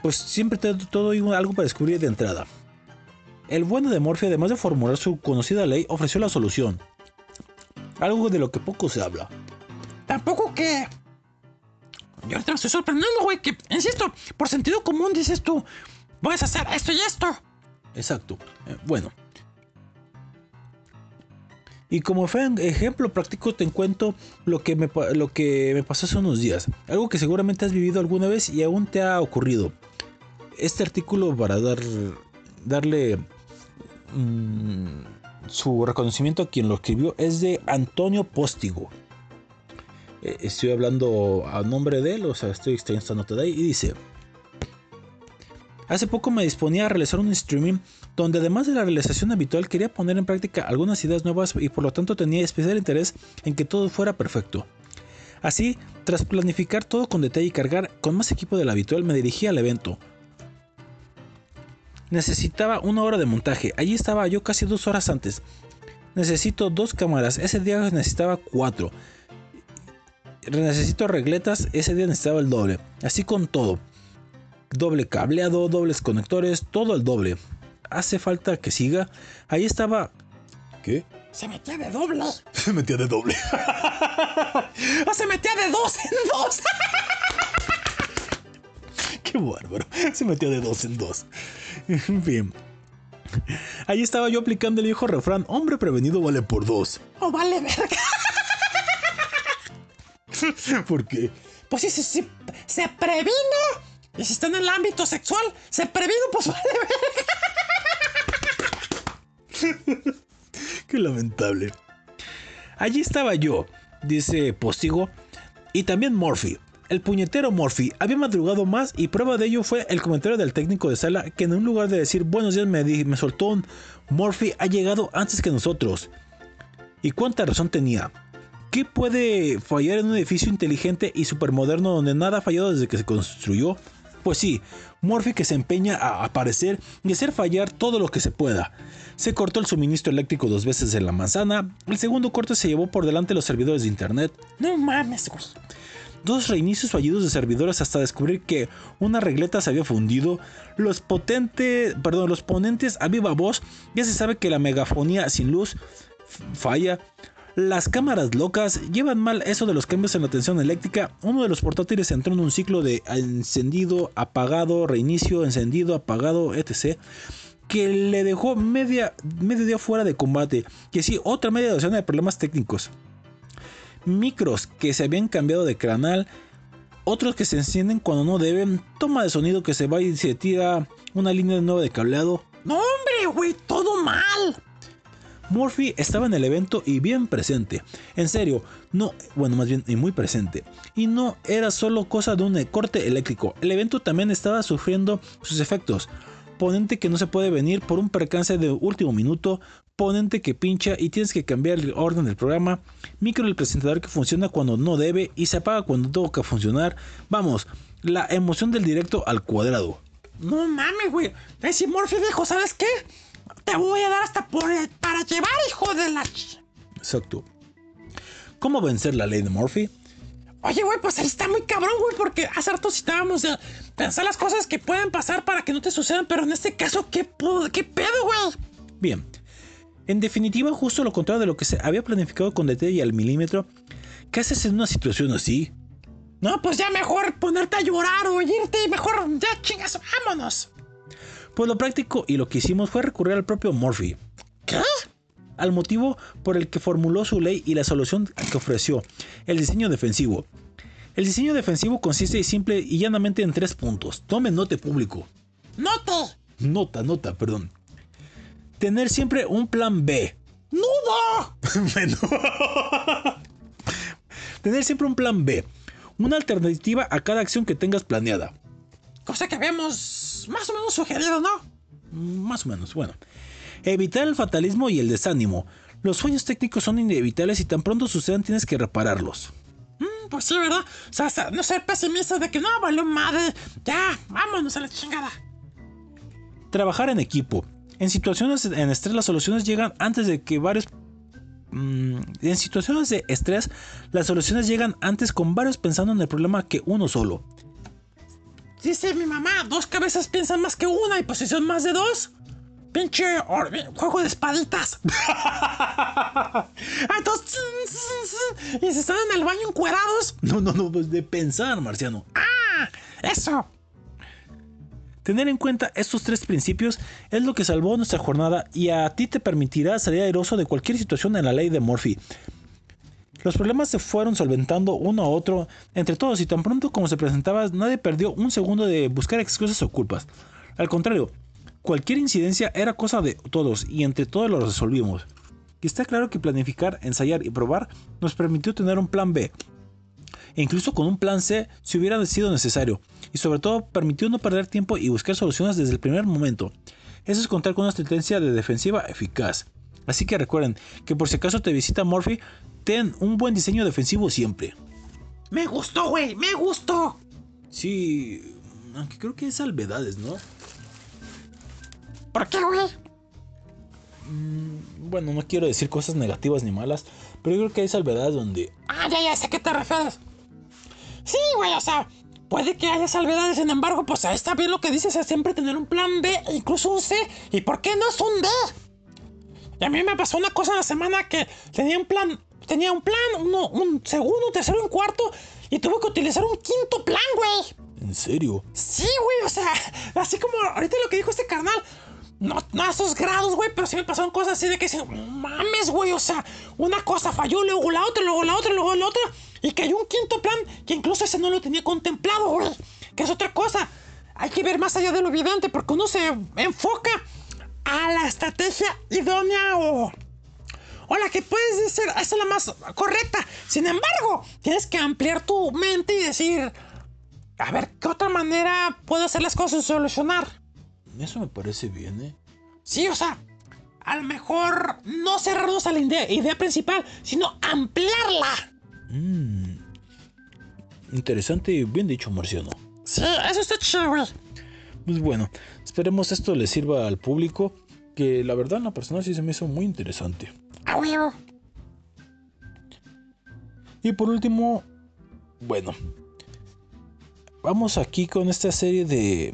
pues siempre te todo algo para descubrir de entrada. El bueno de Murphy, además de formular su conocida ley, ofreció la solución. Algo de lo que poco se habla. Tampoco que. Yo ahorita me estoy sorprendiendo, güey, que, insisto, por sentido común dices tú, puedes hacer esto y esto. Exacto. Eh, bueno. Y como fue un ejemplo práctico te cuento lo que, me, lo que me pasó hace unos días. Algo que seguramente has vivido alguna vez y aún te ha ocurrido. Este artículo para dar, darle mm, su reconocimiento a quien lo escribió es de Antonio Póstigo. Eh, Estoy hablando a nombre de él, o sea, estoy esta nota de ahí y dice... Hace poco me disponía a realizar un streaming donde además de la realización habitual quería poner en práctica algunas ideas nuevas y por lo tanto tenía especial interés en que todo fuera perfecto. Así, tras planificar todo con detalle y cargar con más equipo del habitual, me dirigí al evento. Necesitaba una hora de montaje, allí estaba yo casi dos horas antes. Necesito dos cámaras, ese día necesitaba cuatro. Necesito regletas, ese día necesitaba el doble. Así con todo doble cableado, dobles conectores, todo el doble. Hace falta que siga. Ahí estaba. ¿Qué? Se metía de doble. *laughs* Se metía de doble. *laughs* Se metía de dos en dos. *laughs* Qué bárbaro. Se metía de dos en dos. *laughs* En fin. Ahí estaba yo aplicando el viejo refrán: hombre prevenido vale por dos. Oh, vale, verga. *laughs* ¿Por qué? Pues sí, sí, sí, se previno. Y si está en el ámbito sexual, se previno, pues vale, verga. *laughs* Qué lamentable. Allí estaba yo, dice Postigo, y también Murphy. El puñetero Murphy había madrugado más y prueba de ello fue el comentario del técnico de sala que en un lugar de decir buenos días me, me soltó un Murphy ha llegado antes que nosotros. ¿Y cuánta razón tenía? ¿Qué puede fallar en un edificio inteligente y supermoderno donde nada ha fallado desde que se construyó? Pues sí, Murphy que se empeña a aparecer y hacer fallar todo lo que se pueda. Se cortó el suministro eléctrico dos veces en la manzana, el segundo corte se llevó por delante los servidores de internet, No mames, güey. Dos reinicios fallidos de servidores hasta descubrir que una regleta se había fundido, los potentes, perdón, los ponentes a viva voz, ya se sabe que la megafonía sin luz falla. Las cámaras locas llevan mal eso de los cambios en la tensión eléctrica. Uno de los portátiles entró en un ciclo de encendido, apagado, reinicio, encendido, apagado, etc. Que le dejó media, medio día fuera de combate. Que sí, otra media docena de problemas técnicos micros que se habían cambiado de canal, otros que se encienden cuando no deben, toma de sonido que se va y se tira una línea nueva de cableado. No, hombre, güey, todo mal. Murphy estaba en el evento y bien presente. En serio, no, bueno, más bien y muy presente. Y no era solo cosa de un corte eléctrico. El evento también estaba sufriendo sus efectos. Ponente que no se puede venir por un percance de último minuto. Ponente que pincha y tienes que cambiar el orden del programa. Micro el presentador que funciona cuando no debe y se apaga cuando toca funcionar. Vamos, la emoción del directo al cuadrado. No mames, güey. Ese Murphy dijo, ¿sabes qué? Te voy a dar hasta por para llevar, hijo de la... ch-". Exacto. ¿Cómo vencer la ley de Murphy? Oye, güey, pues está muy cabrón, güey, porque hace rato citábamos de pensar las cosas que pueden pasar para que no te sucedan, pero en este caso, ¿qué, qué pedo, güey? Bien. En definitiva, justo lo contrario de lo que se había planificado con detalle y al milímetro, ¿qué haces en una situación así? No, pues ya mejor ponerte a llorar o irte y mejor ya chingas, vámonos. Pues lo práctico y lo que hicimos fue recurrir al propio Murphy. ¿Qué? Al motivo por el que formuló su ley y la solución que ofreció, el diseño defensivo. El diseño defensivo consiste simple y llanamente en tres puntos. Tome note público. ¡Note! Nota, nota, perdón. Tener siempre un plan B. ¡Nudo! *laughs* Bueno. Tener siempre un plan B. Una alternativa a cada acción que tengas planeada. Cosa que habíamos más o menos sugerido, ¿no? Más o menos, bueno. Evitar el fatalismo y el desánimo. Los sueños técnicos son inevitables y tan pronto sucedan tienes que repararlos. Mm, pues sí, ¿verdad? O sea, no ser pesimista de que no, valió madre. Ya, vámonos a la chingada. Trabajar en equipo. En situaciones en estrés las soluciones llegan antes de que varios... mm, en situaciones de estrés las soluciones llegan antes con varios pensando en el problema que uno solo. Dice mi mamá, dos cabezas piensan más que una y pues si son más de dos. Pinche juego de espaditas. *laughs* Ah, Entonces, y si están en el baño encuerados. No, no, no, pues de pensar, Marciano. ¡Ah! Eso. Tener en cuenta estos tres principios es lo que salvó nuestra jornada y a ti te permitirá salir airoso de cualquier situación en la ley de Murphy. Los problemas se fueron solventando uno a otro entre todos y tan pronto como se presentaba nadie perdió un segundo de buscar excusas o culpas. Al contrario, cualquier incidencia era cosa de todos y entre todos lo resolvimos. Y está claro que planificar, ensayar y probar nos permitió tener un plan B, e incluso con un plan C si hubiera sido necesario, y sobre todo permitió no perder tiempo y buscar soluciones desde el primer momento. Eso es contar con una estrategia de defensiva eficaz. Así que recuerden que por si acaso te visita Murphy, ten un buen diseño defensivo siempre. Me gustó, güey, me gustó. Sí, aunque creo que hay salvedades, ¿no? ¿Por qué, güey? Mm, Bueno, no quiero decir cosas negativas ni malas, pero yo creo que hay salvedades donde... Ah, ya, ya sé a qué te refieres. Sí, güey, o sea, puede que haya salvedades, sin embargo, pues ahí está bien lo que dices, es siempre tener un plan B, incluso un C. ¿Y por qué no es un D? Y a mí me pasó una cosa en la semana que tenía un plan, tenía un plan, uno, un segundo, un tercero, un cuarto, y tuve que utilizar un quinto plan, güey. ¿En serio? Sí, güey, o sea, *laughs* así como ahorita lo que dijo este carnal. No, a esos grados, güey, pero sí me pasaron cosas así de que mames, güey, o sea, una cosa falló, luego la otra, luego la otra, luego la otra, y cayó un quinto plan que incluso ese no lo tenía contemplado, güey, que es otra cosa. Hay que ver más allá de lo evidente, porque uno se enfoca a la estrategia idónea o, o la que puedes decir, esa es la más correcta. Sin embargo, tienes que ampliar tu mente y decir, a ver, ¿qué otra manera puedo hacer las cosas y solucionar? Eso me parece bien, ¿eh? Sí, o sea, a lo mejor no cerrarnos a la idea, idea principal, sino ampliarla. Mm. Interesante y bien dicho, Marciano. Sí, eso está chido, güey. Pues bueno, esperemos esto le sirva al público, que la verdad la persona sí se me hizo muy interesante. A huevo. Y por último, bueno, vamos aquí con esta serie de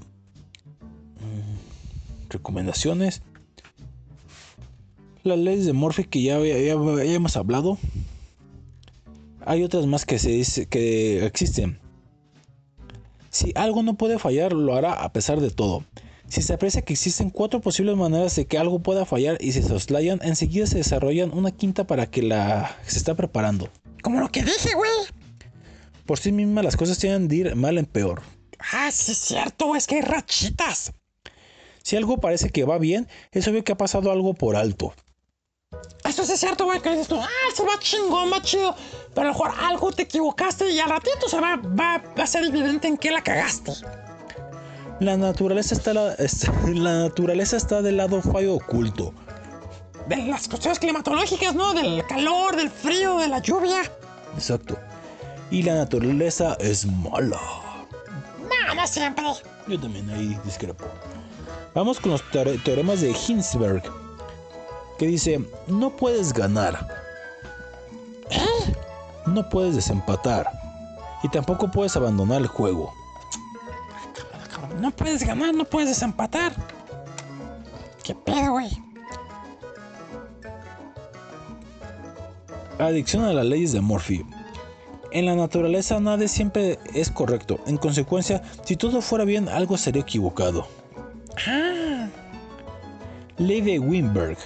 recomendaciones. Las leyes de Murphy que ya, ya- ya- ya hemos hablado. Hay otras más que se dice que existen. Si algo no puede fallar, lo hará a pesar de todo. Si se aprecia que existen cuatro posibles maneras de que algo pueda fallar y se soslayan, enseguida se desarrollan una quinta para que la se está preparando. Como lo que dije, güey. Por sí mismas las cosas tienen de ir mal en peor. Ah, sí es cierto, es que hay rachitas. Si algo parece que va bien, es obvio que ha pasado algo por alto. Eso sí es cierto, güey, que dices tú, ah, se va chingón, va chido. Pero a lo mejor algo te equivocaste y al ratito se va, va, va a ser evidente en qué la cagaste. La naturaleza está, la, está- *laughs* la naturaleza está del lado fallo oculto. De las cuestiones climatológicas, ¿no? Del calor, del frío, de la lluvia. Exacto. Y la naturaleza es mala. No, no siempre. Yo también ahí discrepo. Vamos con los teore- teoremas de Hinsberg. Que dice, no puedes ganar. No puedes desempatar. Y tampoco puedes abandonar el juego. No puedes ganar, no puedes desempatar. ¿Qué pedo, güey? Adicción a las leyes de Murphy. En la naturaleza nada siempre es correcto. En consecuencia, si todo fuera bien, algo sería equivocado. Ah, Ley de Weinberg.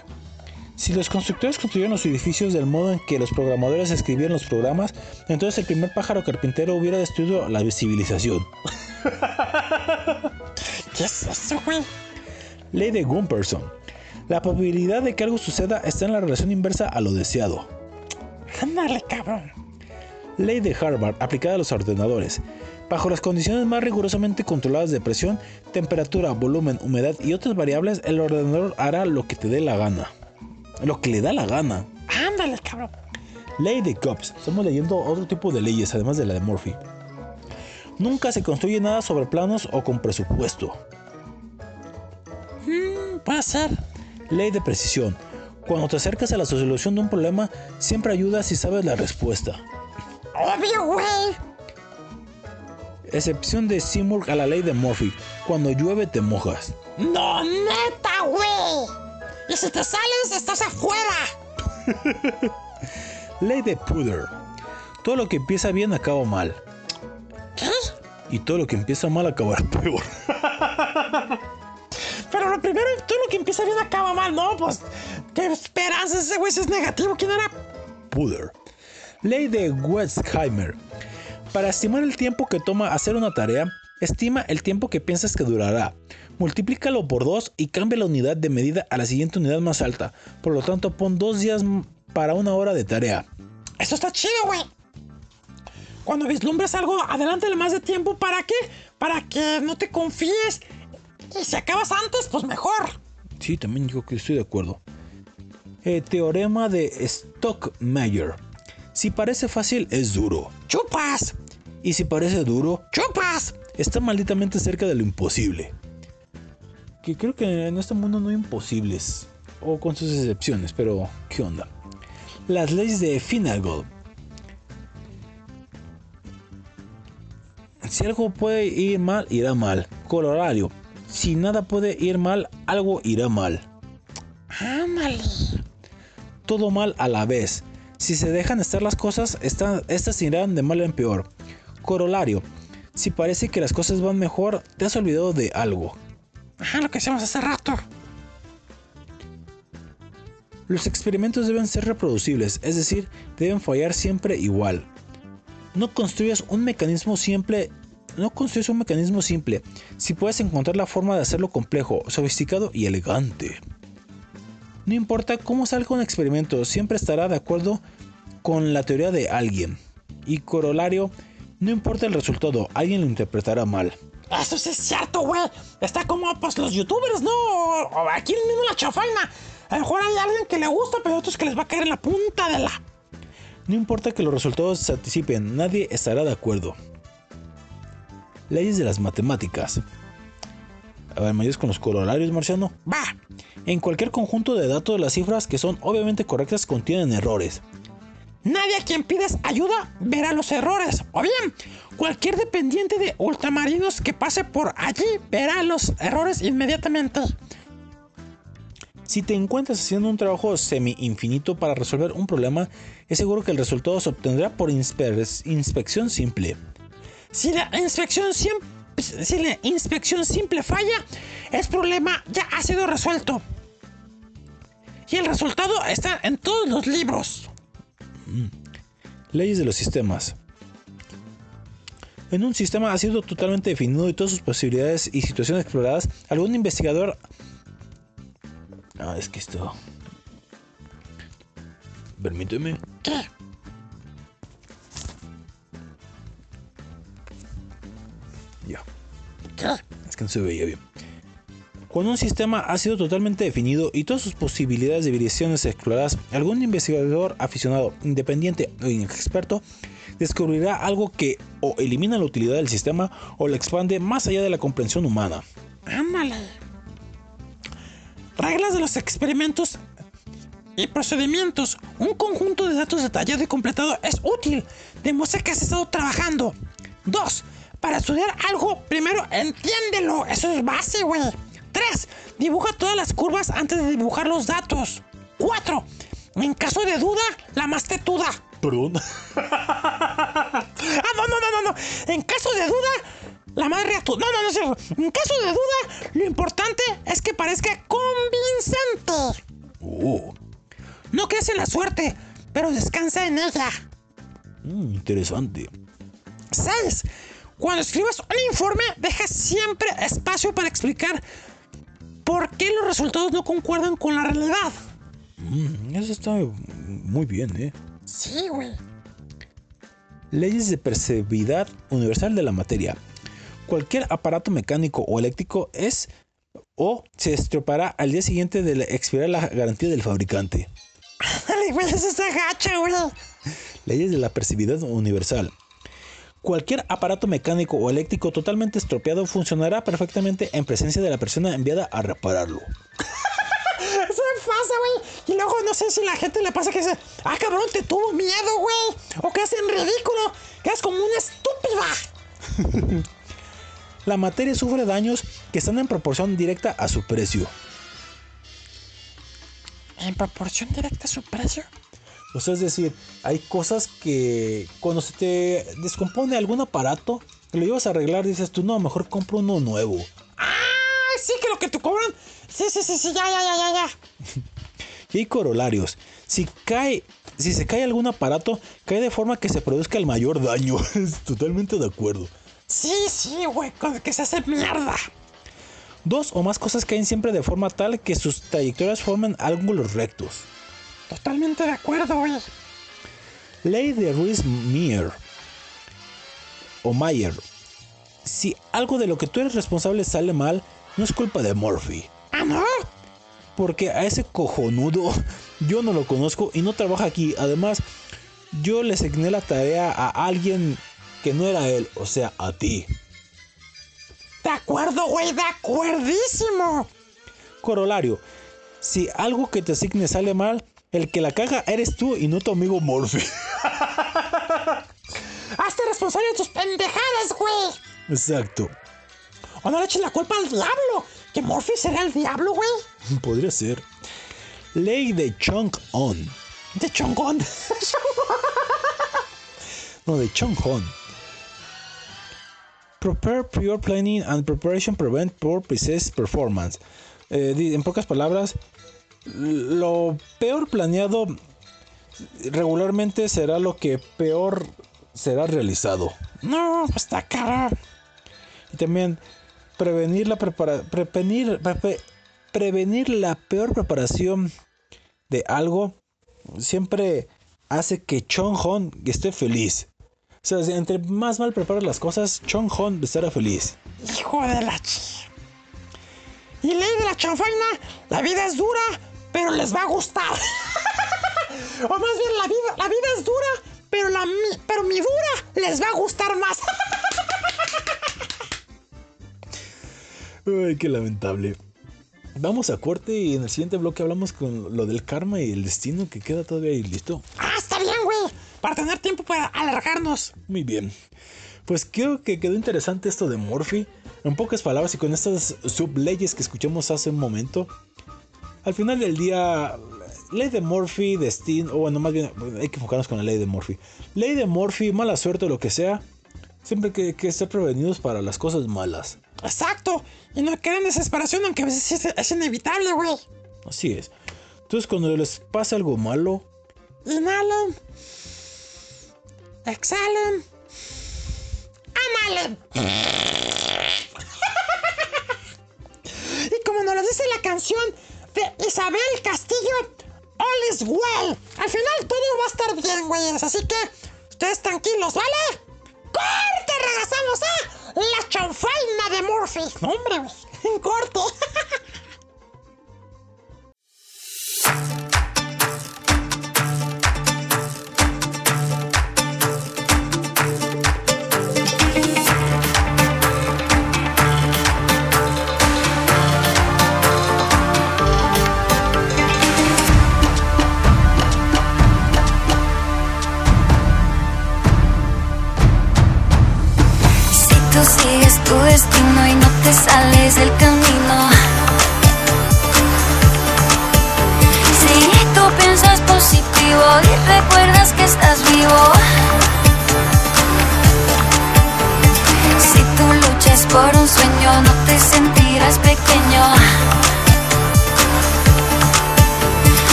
Si los constructores construyeron los edificios del modo en que los programadores escribían los programas, entonces el primer pájaro carpintero hubiera destruido la civilización. *laughs* ¿qué es eso, güey? Ley de Gumperson. La probabilidad de que algo suceda está en la relación inversa a lo deseado. Ándale, cabrón. Ley de Harvard aplicada a los ordenadores. Bajo las condiciones más rigurosamente controladas de presión, temperatura, volumen, humedad y otras variables, el ordenador hará lo que te dé la gana. Lo que le da la gana. Ándale, cabrón. Ley de Cops. Estamos leyendo otro tipo de leyes, además de la de Murphy. Nunca se construye nada sobre planos o con presupuesto. Mm, puede ser. Ley de precisión. Cuando te acercas a la solución de un problema, siempre ayuda si sabes la respuesta. Obvio, güey. Excepción de Seymour a la ley de Murphy. Cuando llueve te mojas. No. Neta, güey. Y si te sales, estás afuera. *laughs* Ley de Puder. Todo lo que empieza bien acaba mal. ¿Qué? Y todo lo que empieza mal acabará *laughs* peor. Pero lo primero, todo lo que empieza bien acaba mal, ¿no? Pues, ¿qué esperas? Ese güey si es negativo. ¿Quién era? Puder. Ley de Wertheimer. Para estimar el tiempo que toma hacer una tarea, estima el tiempo que piensas que durará. Multiplícalo por 2 y cambia la unidad de medida a la siguiente unidad más alta. Por lo tanto, pon dos días m- para una hora de tarea. Eso está chido, güey. Cuando vislumbres algo, adelántale más de tiempo. ¿Para qué? Para que no te confíes. Y si acabas antes, pues mejor. Sí, también digo que estoy de acuerdo. Eh, teorema de Stockmayer. Si parece fácil, es duro. ¡Chupas! Y si parece duro, ¡Chupas! está malditamente cerca de lo imposible. Que creo que en este mundo no hay imposibles. O con sus excepciones, pero ¿qué onda? Las leyes de Finagle. Si algo puede ir mal, irá mal. Colorario. Si nada puede ir mal, algo irá mal. Ándale. Todo mal a la vez. Si se dejan estar las cosas, esta- estas irán de mal en peor. Corolario. Si parece que las cosas van mejor, te has olvidado de algo. Ajá, lo que hicimos hace rato. Los experimentos deben ser reproducibles, es decir, deben fallar siempre igual. No construyas un mecanismo simple, no construyas un mecanismo simple, si puedes encontrar la forma de hacerlo complejo, sofisticado y elegante. No importa cómo salga un experimento, siempre estará de acuerdo con la teoría de alguien. Y corolario, no importa el resultado, alguien lo interpretará mal. Eso sí es cierto, güey. Está como pues los youtubers, ¿no? O, aquí mismo la chafaina. A lo mejor hay alguien que le gusta, pero otros que les va a caer en la punta de la. No importa que los resultados se anticipen, nadie estará de acuerdo. Leyes de las matemáticas. A ver, ¿me ayudas con los corolarios, Marciano? Va. En cualquier conjunto de datos, las cifras que son obviamente correctas contienen errores. Nadie a quien pides ayuda verá los errores. O bien, cualquier dependiente de ultramarinos que pase por allí verá los errores inmediatamente. Si te encuentras haciendo un trabajo semi-infinito para resolver un problema, es seguro que el resultado se obtendrá por inspe- inspección simple. Si la inspección siempre, si la inspección simple falla, el problema ya ha sido resuelto. Y el resultado está en todos los libros. Leyes de los sistemas. En un sistema ha sido totalmente definido y todas sus posibilidades y situaciones exploradas, algún investigador... Ah, es que esto... Permíteme. ¿Qué? Es que no se veía bien. Cuando un sistema ha sido totalmente definido y todas sus posibilidades de variaciones exploradas, algún investigador aficionado, independiente o inexperto descubrirá algo que o elimina la utilidad del sistema o lo expande más allá de la comprensión humana. Ándale. Reglas de los experimentos y procedimientos. Un conjunto de datos detallado y completado es útil. Demuestra que has estado trabajando. Dos, para estudiar algo, primero entiéndelo. Eso es base, güey. Tres, dibuja todas las curvas antes de dibujar los datos. Cuatro, en caso de duda, la más tetuda. Perdón. Ah, no, no, no, no, no. En caso de duda, la madre reatu- No, no, no, es cierto. En caso de duda, lo importante es que parezca convincente. Oh, No crees en la suerte, pero descansa en ella. mm, interesante. 6. Cuando escribas un informe, deja siempre espacio para explicar por qué los resultados no concuerdan con la realidad. Mm, eso está muy bien, ¿eh? Sí, güey. Leyes de percebibilidad universal de la materia. Cualquier aparato mecánico o eléctrico es o se estropeará al día siguiente de la- expirar la garantía del fabricante. *laughs* Dale, güey, eso está gacha, güey. Leyes de la percibibilidad universal. Cualquier aparato mecánico o eléctrico totalmente estropeado funcionará perfectamente en presencia de la persona enviada a repararlo. *laughs* Eso me pasa, güey. Y luego no sé si la gente le pasa que dice, ah, cabrón, te tuvo miedo, güey. O que hacen ridículo, que es como una estúpida. *laughs* La materia sufre daños que están en proporción directa a su precio. En proporción directa a su precio. O sea, es decir, hay cosas que cuando se te descompone algún aparato, lo llevas a arreglar, dices tú, no, mejor compro uno nuevo. Ah, sí, que lo que te cobran. Sí, sí, sí, sí, ya, ya, ya, ya, ya. *laughs* Y hay corolarios. Si cae, si se cae algún aparato, cae de forma que se produzca el mayor daño. *laughs* Totalmente de acuerdo. Sí, sí, güey, con que se hace mierda. Dos o más cosas caen siempre de forma tal que sus trayectorias forman ángulos rectos. Totalmente de acuerdo, güey. Ley de Ruiz-Meyer o Mayer. Si algo de lo que tú eres responsable sale mal, no es culpa de Murphy. Ah, no. Porque a ese cojonudo yo no lo conozco y no trabaja aquí. Además, yo le asigné la tarea a alguien que no era él, o sea, a ti. De acuerdo, güey, de acuerdísimo. Corolario. Si algo que te asigne sale mal, el que la caga eres tú y no tu amigo Murphy. *laughs* Hazte responsable de tus pendejadas, güey. Exacto. O no le eches la culpa al diablo. Que Morphy será el diablo, güey. *laughs* Podría ser. Ley de Chong On. De chongón. *laughs* No, de Chong On. Prepare prior planning and preparation prevent poor precise performance. Eh, en pocas palabras, lo peor planeado regularmente será lo que peor será realizado. no, está caro. Y también prevenir la prepara prevenir, prevenir la peor preparación de algo siempre hace que Chong Hon esté feliz. O sea, entre más mal preparas las cosas, Chong Hon estará feliz. Hijo de la ch... Y ley de la chanfaina, la vida es dura, pero les va a gustar. *laughs* o más bien, la vida, la vida es dura, pero, la, mi, pero mi dura les va a gustar más. *laughs* Ay, qué lamentable. Vamos a corte y en el siguiente bloque hablamos con lo del karma y el destino que queda todavía ahí listo. ah, está bien, güey. Para tener tiempo para alargarnos. Muy bien. Pues creo que quedó interesante esto de Murphy. En pocas palabras y con estas subleyes que escuchamos hace un momento. Al final del día, ley de Murphy, destino, o bueno, más bien hay que enfocarnos con la ley de Murphy. Ley de Murphy, mala suerte o lo que sea. Siempre que, que estar prevenidos para las cosas malas. Exacto. Y no queden desesperación, aunque a veces es, es inevitable, güey. Así es. Entonces cuando les pasa algo malo, Inhalen. Exhalen. Anhalen. *laughs* y como nos lo dice la canción de Isabel Castillo, all is well. Al final todo va a estar bien, güeyes. Así que ustedes tranquilos, ¿vale? ¡Corte! Regresamos a la chanfaina de Murphy. No, hombre, güey. *laughs* En corte.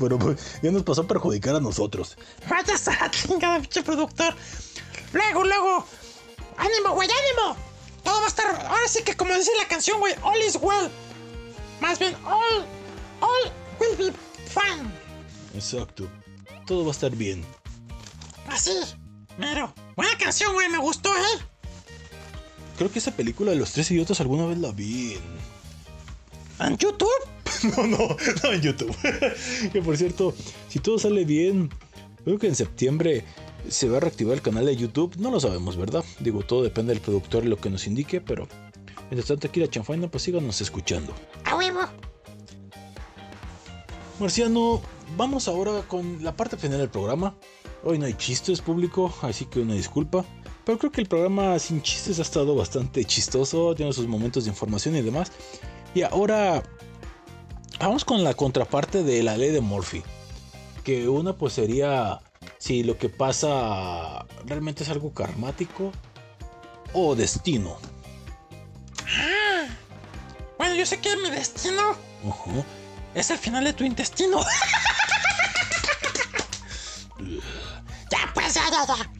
Pero pues, ya nos pasó a perjudicar a nosotros. Vaya a la chingada, pinche productor. Luego, luego. ¡Ánimo, güey, ánimo! Todo va a estar. Ahora sí que, como dice la canción, güey, all is well. Más bien, all. All will be fine. Exacto. Todo va a estar bien. Así. Mero. Buena canción, güey, me gustó, ¿eh? Creo que esa película de los tres idiotas alguna vez la vi en... ¿En YouTube? *laughs* No, no, no en YouTube. *laughs* que por cierto, si todo sale bien, creo que en septiembre se va a reactivar el canal de YouTube. No lo sabemos, ¿verdad? Digo, todo depende del productor y lo que nos indique, pero... Mientras tanto aquí la chanfaina, pues síganos escuchando. A huevo. Marciano, vamos ahora con la parte final del programa. Hoy no hay chistes público, así que una disculpa. Pero creo que el programa sin chistes ha estado bastante chistoso, tiene sus momentos de información y demás. Y ahora vamos con la contraparte de la ley de Murphy. Que una pues sería si lo que pasa realmente es algo karmático o destino. Ah. Bueno, yo sé que mi destino es el final de tu intestino. *laughs* ya, pues, ya, ya, ya.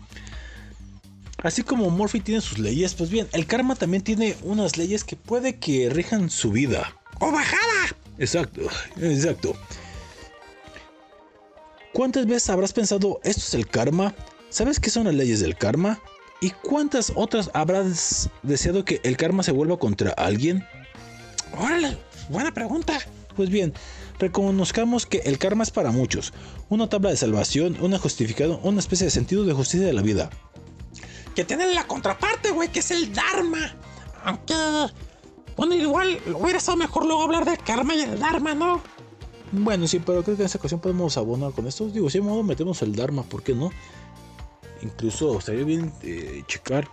Así como Murphy tiene sus leyes, pues bien, el karma también tiene unas leyes que puede que rijan su vida. O bajada. Exacto, exacto. ¿Cuántas veces habrás pensado esto es el karma? ¿Sabes qué son las leyes del karma? ¿Y cuántas otras habrás deseado que el karma se vuelva contra alguien? Órale, buena pregunta. Pues bien, reconozcamos que el karma es para muchos, una tabla de salvación, una justificado, una especie de sentido de justicia de la vida. Que tiene la contraparte, güey, que es el Dharma. Aunque. Bueno, igual hubiera estado mejor luego hablar del karma y el Dharma, ¿no? Bueno, sí, pero creo que en esta ocasión podemos abonar con esto. Digo, si de modo metemos el Dharma, ¿por qué no? Incluso estaría bien eh, checar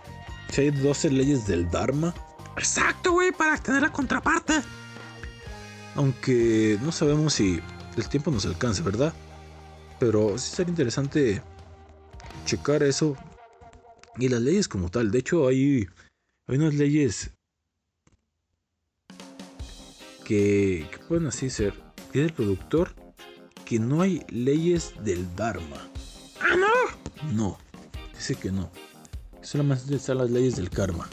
Si hay 12 leyes del Dharma. Exacto, güey, para tener la contraparte. Aunque no sabemos si el tiempo nos alcance, ¿verdad? Pero sí sería interesante checar eso. Y las leyes como tal. De hecho, hay, hay unas leyes que, que pueden así ser. Dice el productor que no hay leyes del Dharma. ¡Ah, no! No, dice que no. Solamente están las leyes del karma.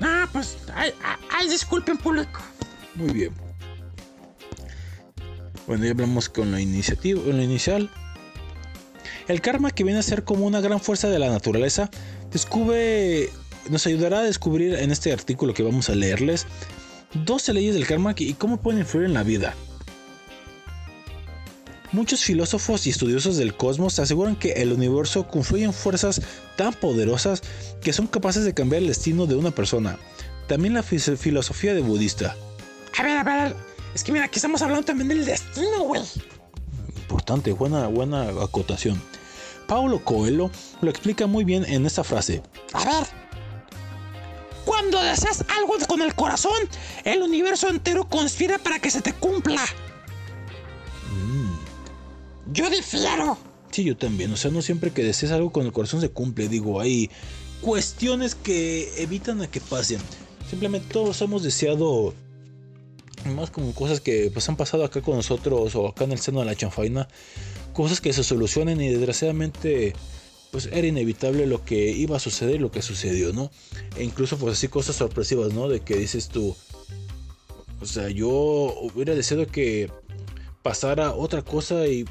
Ah, pues, ay, ay, disculpen, público. Muy bien. Bueno, ya hablamos con la iniciativa, con la inicial. El karma, que viene a ser como una gran fuerza de la naturaleza, descubre, nos ayudará a descubrir en este artículo que vamos a leerles 12 leyes del karma y cómo pueden influir en la vida. Muchos filósofos y estudiosos del cosmos aseguran que el universo confluye en fuerzas tan poderosas que son capaces de cambiar el destino de una persona. También la filosofía de budista. A ver, a ver, es que mira, aquí estamos hablando también del destino, güey. Importante, buena, buena acotación. Paulo Coelho lo explica muy bien en esta frase. A ver. Cuando deseas algo con el corazón, el universo entero conspira para que se te cumpla. Yo difiero. Sí, yo también. O sea, no siempre que desees algo con el corazón se cumple. Digo, hay cuestiones que evitan a que pasen. Simplemente todos hemos deseado más como cosas que pues han pasado acá con nosotros o acá en el seno de la chanfaina. Cosas que se solucionen y desgraciadamente pues era inevitable lo que iba a suceder y lo que sucedió, ¿no? E incluso pues así cosas sorpresivas, ¿no? De que dices tú, o sea, yo hubiera deseado que pasara otra cosa y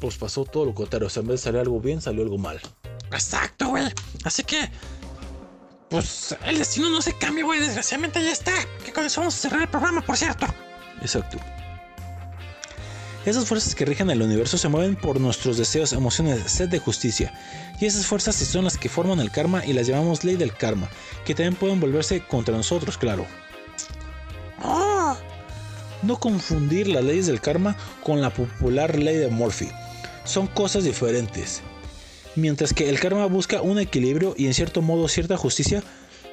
pues pasó todo lo contrario. O sea, en vez de salir algo bien, salió algo mal. Exacto, güey. Así que, pues el destino no se cambia, güey. Desgraciadamente ya está. Que con eso vamos a cerrar el programa, por cierto. Exacto. Esas fuerzas que rigen el universo se mueven por nuestros deseos, emociones, sed de justicia. Y esas fuerzas son las que forman el karma y las llamamos ley del karma, que también pueden volverse contra nosotros, claro. Oh, No confundir las leyes del karma con la popular ley de Murphy. Son cosas diferentes. Mientras que el karma busca un equilibrio y en cierto modo cierta justicia,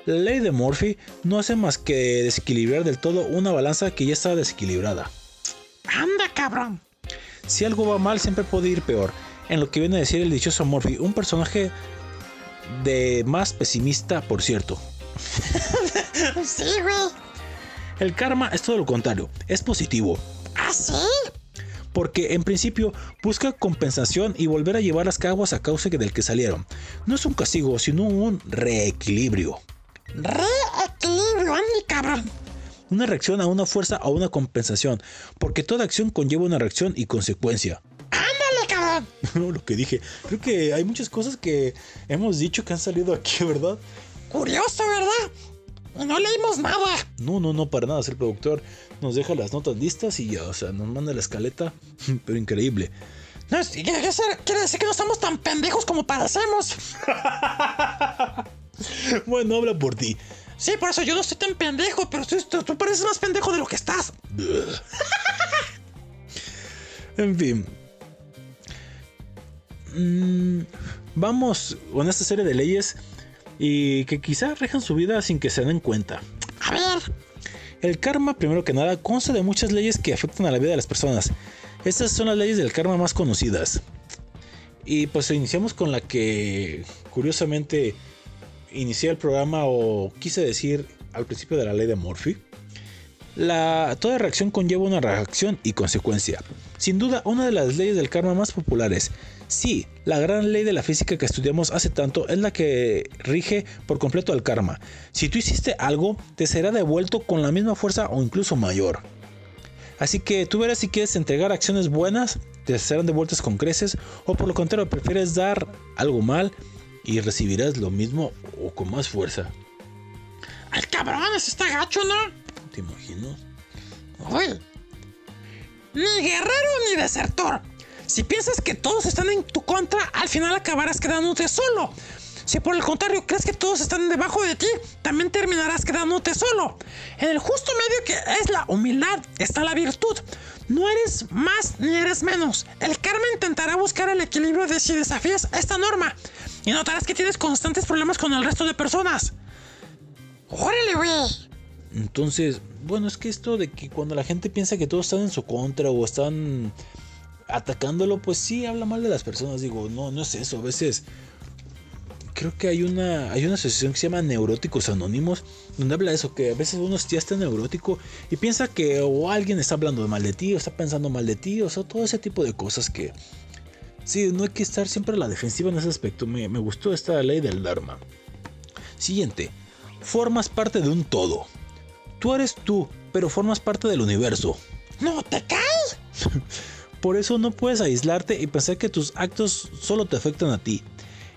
la ley de Murphy no hace más que desequilibrar del todo una balanza que ya está desequilibrada. Anda, cabrón. Si algo va mal, siempre puede ir peor. En lo que viene a decir el dichoso Murphy, un personaje de más pesimista, por cierto. *laughs* Sí, güey. El karma es todo lo contrario, es positivo. ¿Ah, sí? Porque en principio busca compensación y volver a llevar las caguas a causa del que salieron. No es un castigo, sino un reequilibrio. Reequilibrio, ande, cabrón. Una reacción a una fuerza o una compensación. Porque toda acción conlleva una reacción y consecuencia. Ándale, cabrón. *laughs* lo que dije. Creo que hay muchas cosas que hemos dicho que han salido aquí, ¿verdad? Curioso, ¿verdad? No leímos nada. No, no, no, para nada. El productor nos deja las notas listas y ya, o sea, nos manda la escaleta. *laughs* Pero increíble. No, es- quiere decir, quiere decir que no estamos tan pendejos como parecemos. *laughs* Bueno, habla por ti. Sí, por eso yo no estoy tan pendejo, pero tú, tú- tú pareces más pendejo de lo que estás. *laughs* En fin. Mm, vamos con esta serie de leyes y que quizás rejan su vida sin que se den cuenta. A ver, El karma, primero que nada, consta de muchas leyes que afectan a la vida de las personas. Estas son las leyes del karma más conocidas. Y pues iniciamos con la que curiosamente inicié el programa o quise decir al principio de la ley de Murphy. La, toda reacción conlleva una reacción y consecuencia. Sin duda, una de las leyes del karma más populares. Sí, la gran ley de la física que estudiamos hace tanto es la que rige por completo al karma. Si tú hiciste algo, te será devuelto con la misma fuerza o incluso mayor. Así que tú verás si quieres entregar acciones buenas, te serán devueltas con creces, o por lo contrario, prefieres dar algo mal y recibirás lo mismo o con más fuerza. ay, cabrón, eso está gacho, ¿no? ¿Te imaginas? Uy. Ni guerrero ni desertor. Si piensas que todos están en tu contra, al final acabarás quedándote solo. Si por el contrario crees que todos están debajo de ti, también terminarás quedándote solo. En el justo medio que es la humildad está la virtud. No eres más ni eres menos. El karma intentará buscar el equilibrio de si desafías esta norma. y notarás que tienes constantes problemas con el resto de personas. Órale, güey. Entonces, bueno, es que esto de que cuando la gente piensa que todos están en su contra o están atacándolo, pues sí habla mal de las personas. Digo, no, no es eso. A veces creo que hay una, hay una asociación que se llama Neuróticos Anónimos, donde habla de eso, que a veces uno ya está neurótico y piensa que o alguien está hablando mal de ti, o está pensando mal de ti, o sea, todo ese tipo de cosas que... Sí, no hay que estar siempre a la defensiva en ese aspecto. Me, me gustó esta ley del Dharma. Siguiente. Formas parte de un todo. Tú eres tú, pero formas parte del universo. ¿No te caes? *laughs* Por eso no puedes aislarte y pensar que tus actos solo te afectan a ti.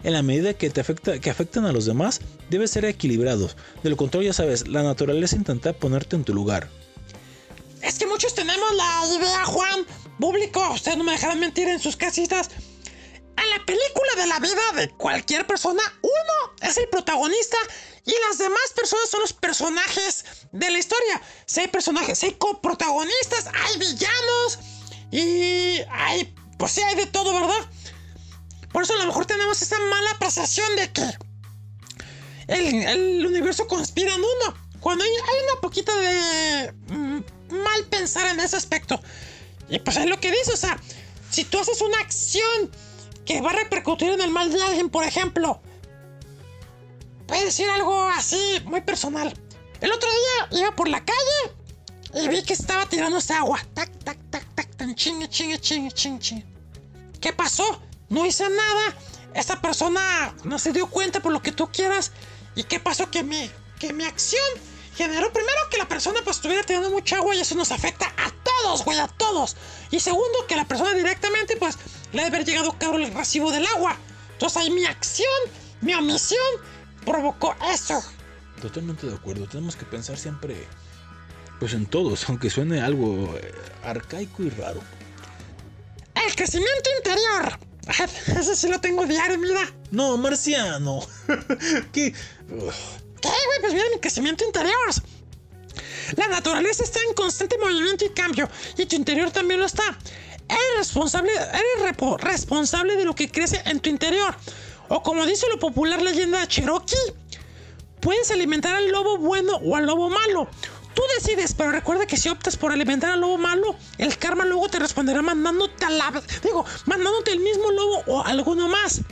En la medida que te afecta, que afectan a los demás, debes ser equilibrados. De lo contrario, ya sabes, la naturaleza intenta ponerte en tu lugar. Es que muchos tenemos la idea, Juan, público, ustedes no me dejarán mentir en sus casitas. En la película de la vida de cualquier persona, uno es el protagonista y las demás personas son los personajes de la historia. Si hay personajes, si hay coprotagonistas, hay villanos y hay, pues sí, hay de todo, ¿verdad? Por eso a lo mejor tenemos esa mala apreciación de que el, universo conspira en uno. Cuando hay, una poquita de mm, mal pensar en ese aspecto. Y pues es lo que dice, o sea, si tú haces una acción que va a repercutir en el mal de alguien, por ejemplo, puede decir algo así, muy personal. El otro día iba por la calle y vi que estaba tirándose agua. Tac, tac, tac, tac, tan chingue, chingue, chingue, chingue, chingue. ¿Qué pasó? No hice nada. Esa persona no se dio cuenta por lo que tú quieras. ¿Y qué pasó? Que mi, que mi acción generó primero que la persona pues estuviera tirando mucha agua y eso nos afecta a todos, güey, a todos. Y segundo que la persona directamente pues le debe haber llegado caro el recibo del agua. Entonces ahí mi acción, mi omisión provocó eso. Totalmente de acuerdo. Tenemos que pensar siempre, pues en todos, aunque suene algo eh, arcaico y raro. El crecimiento interior. Ese sí lo tengo diario, mira. No, marciano. *laughs* ¿Qué? ¿Qué, güey? Pues mira mi crecimiento interior. La naturaleza está en constante movimiento y cambio, y tu interior también lo está. Eres responsable, eres responsable de lo que crece en tu interior. O como dice la popular leyenda Cherokee, puedes alimentar al lobo bueno o al lobo malo. Tú decides, pero recuerda que si optas por alimentar al lobo malo, el karma luego te responderá mandándote a la... Digo, mandándote el mismo lobo o alguno más.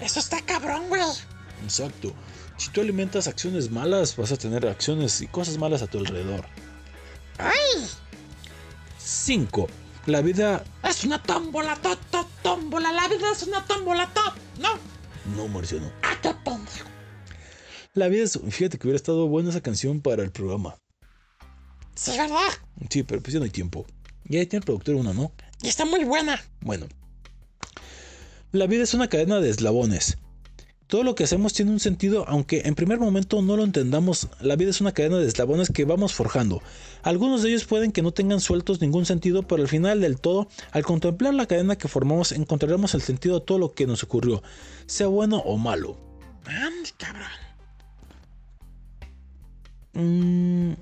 Eso está cabrón, güey. Exacto. Si tú alimentas acciones malas, vas a tener acciones y cosas malas a tu alrededor. ¡Ay! 5. La vida... Es una tómbola, to, to, tómbola. La vida es una tómbola, to. No. No, marciano. Ah, qué pendejo. La vida es... Fíjate que hubiera estado buena esa canción para el programa. Sí, ¿verdad? Sí, pero pues ya no hay tiempo. Ya tiene el productor una, ¿no? Y está muy buena. Bueno. La vida es una cadena de eslabones. Todo lo que hacemos tiene un sentido, aunque en primer momento no lo entendamos, la vida es una cadena de eslabones que vamos forjando. Algunos de ellos pueden que no tengan sueltos ningún sentido, pero al final del todo, al contemplar la cadena que formamos, encontraremos el sentido a todo lo que nos ocurrió, sea bueno o malo. Ande, cabrón. Mm,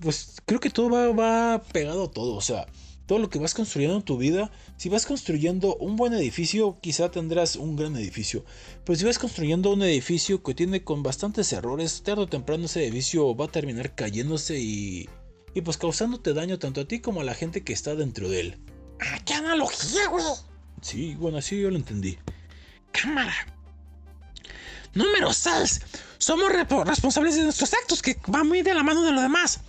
pues creo que todo va, va pegado a todo, o sea, todo lo que vas construyendo en tu vida, si vas construyendo un buen edificio, quizá tendrás un gran edificio, pero si vas construyendo un edificio que tiene con bastantes errores, tarde o temprano ese edificio va a terminar cayéndose y, y pues causándote daño tanto a ti como a la gente que está dentro de él. Ah, qué analogía, güey. Sí, bueno, así yo lo entendí. Cámara. Número 6. Somos responsables de nuestros actos, que va muy de la mano de lo demás.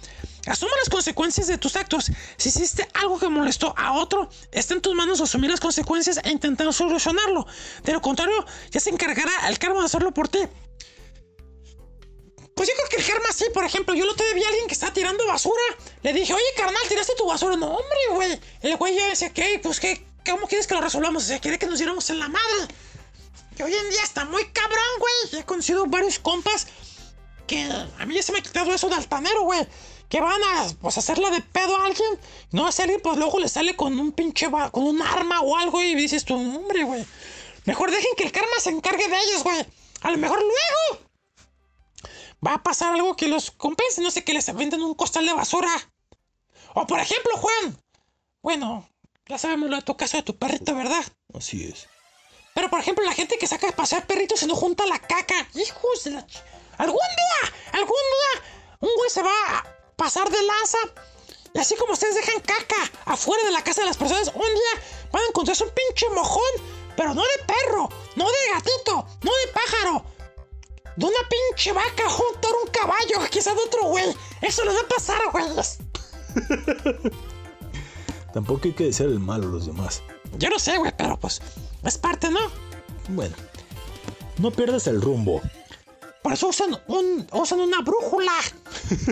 Asuma las consecuencias de tus actos. Si hiciste algo que molestó a otro, está en tus manos asumir las consecuencias e intentar solucionarlo. De lo contrario, ya se encargará el karma de hacerlo por ti. Pues yo creo que el karma sí, por ejemplo, yo otro día vi a alguien que estaba tirando basura. Le dije, oye, carnal, tiraste tu basura. No, hombre, güey. El güey ya decía, ¿qué? Pues, ¿qué? ¿Cómo quieres que lo resolvamos? O quiere que nos diéramos en la madre. Que hoy en día está muy cabrón, güey. He conocido varios compas que a mí ya se me ha quitado eso de altanero, güey. Que van a pues, hacerle de pedo a alguien. No alguien, pues luego le sale con un pinche con un arma o algo y dices tú, hombre, güey. Mejor dejen que el karma se encargue de ellos, güey. A lo mejor luego va a pasar algo que los compense. No sé, que les venden un costal de basura. O por ejemplo, Juan. Bueno, ya sabemos lo de tu caso de tu perrito, ¿verdad? Así es. Pero por ejemplo, la gente que saca a pasear perritos y no junta la caca. Hijos de la. ch- Algún día, algún día, un güey se va a pasar de lanza. Y así como ustedes dejan caca afuera de la casa de las personas, un día van a encontrarse un pinche mojón. Pero no de perro, no de gatito, no de pájaro. De una pinche vaca junto a un caballo, quizás de otro güey. Eso les va a pasar, güeyes. *laughs* Tampoco hay que desear el mal a los demás. Yo no sé, güey, pero pues es parte, ¿no? Bueno, no pierdas el rumbo. Por eso usan, un, usan una brújula.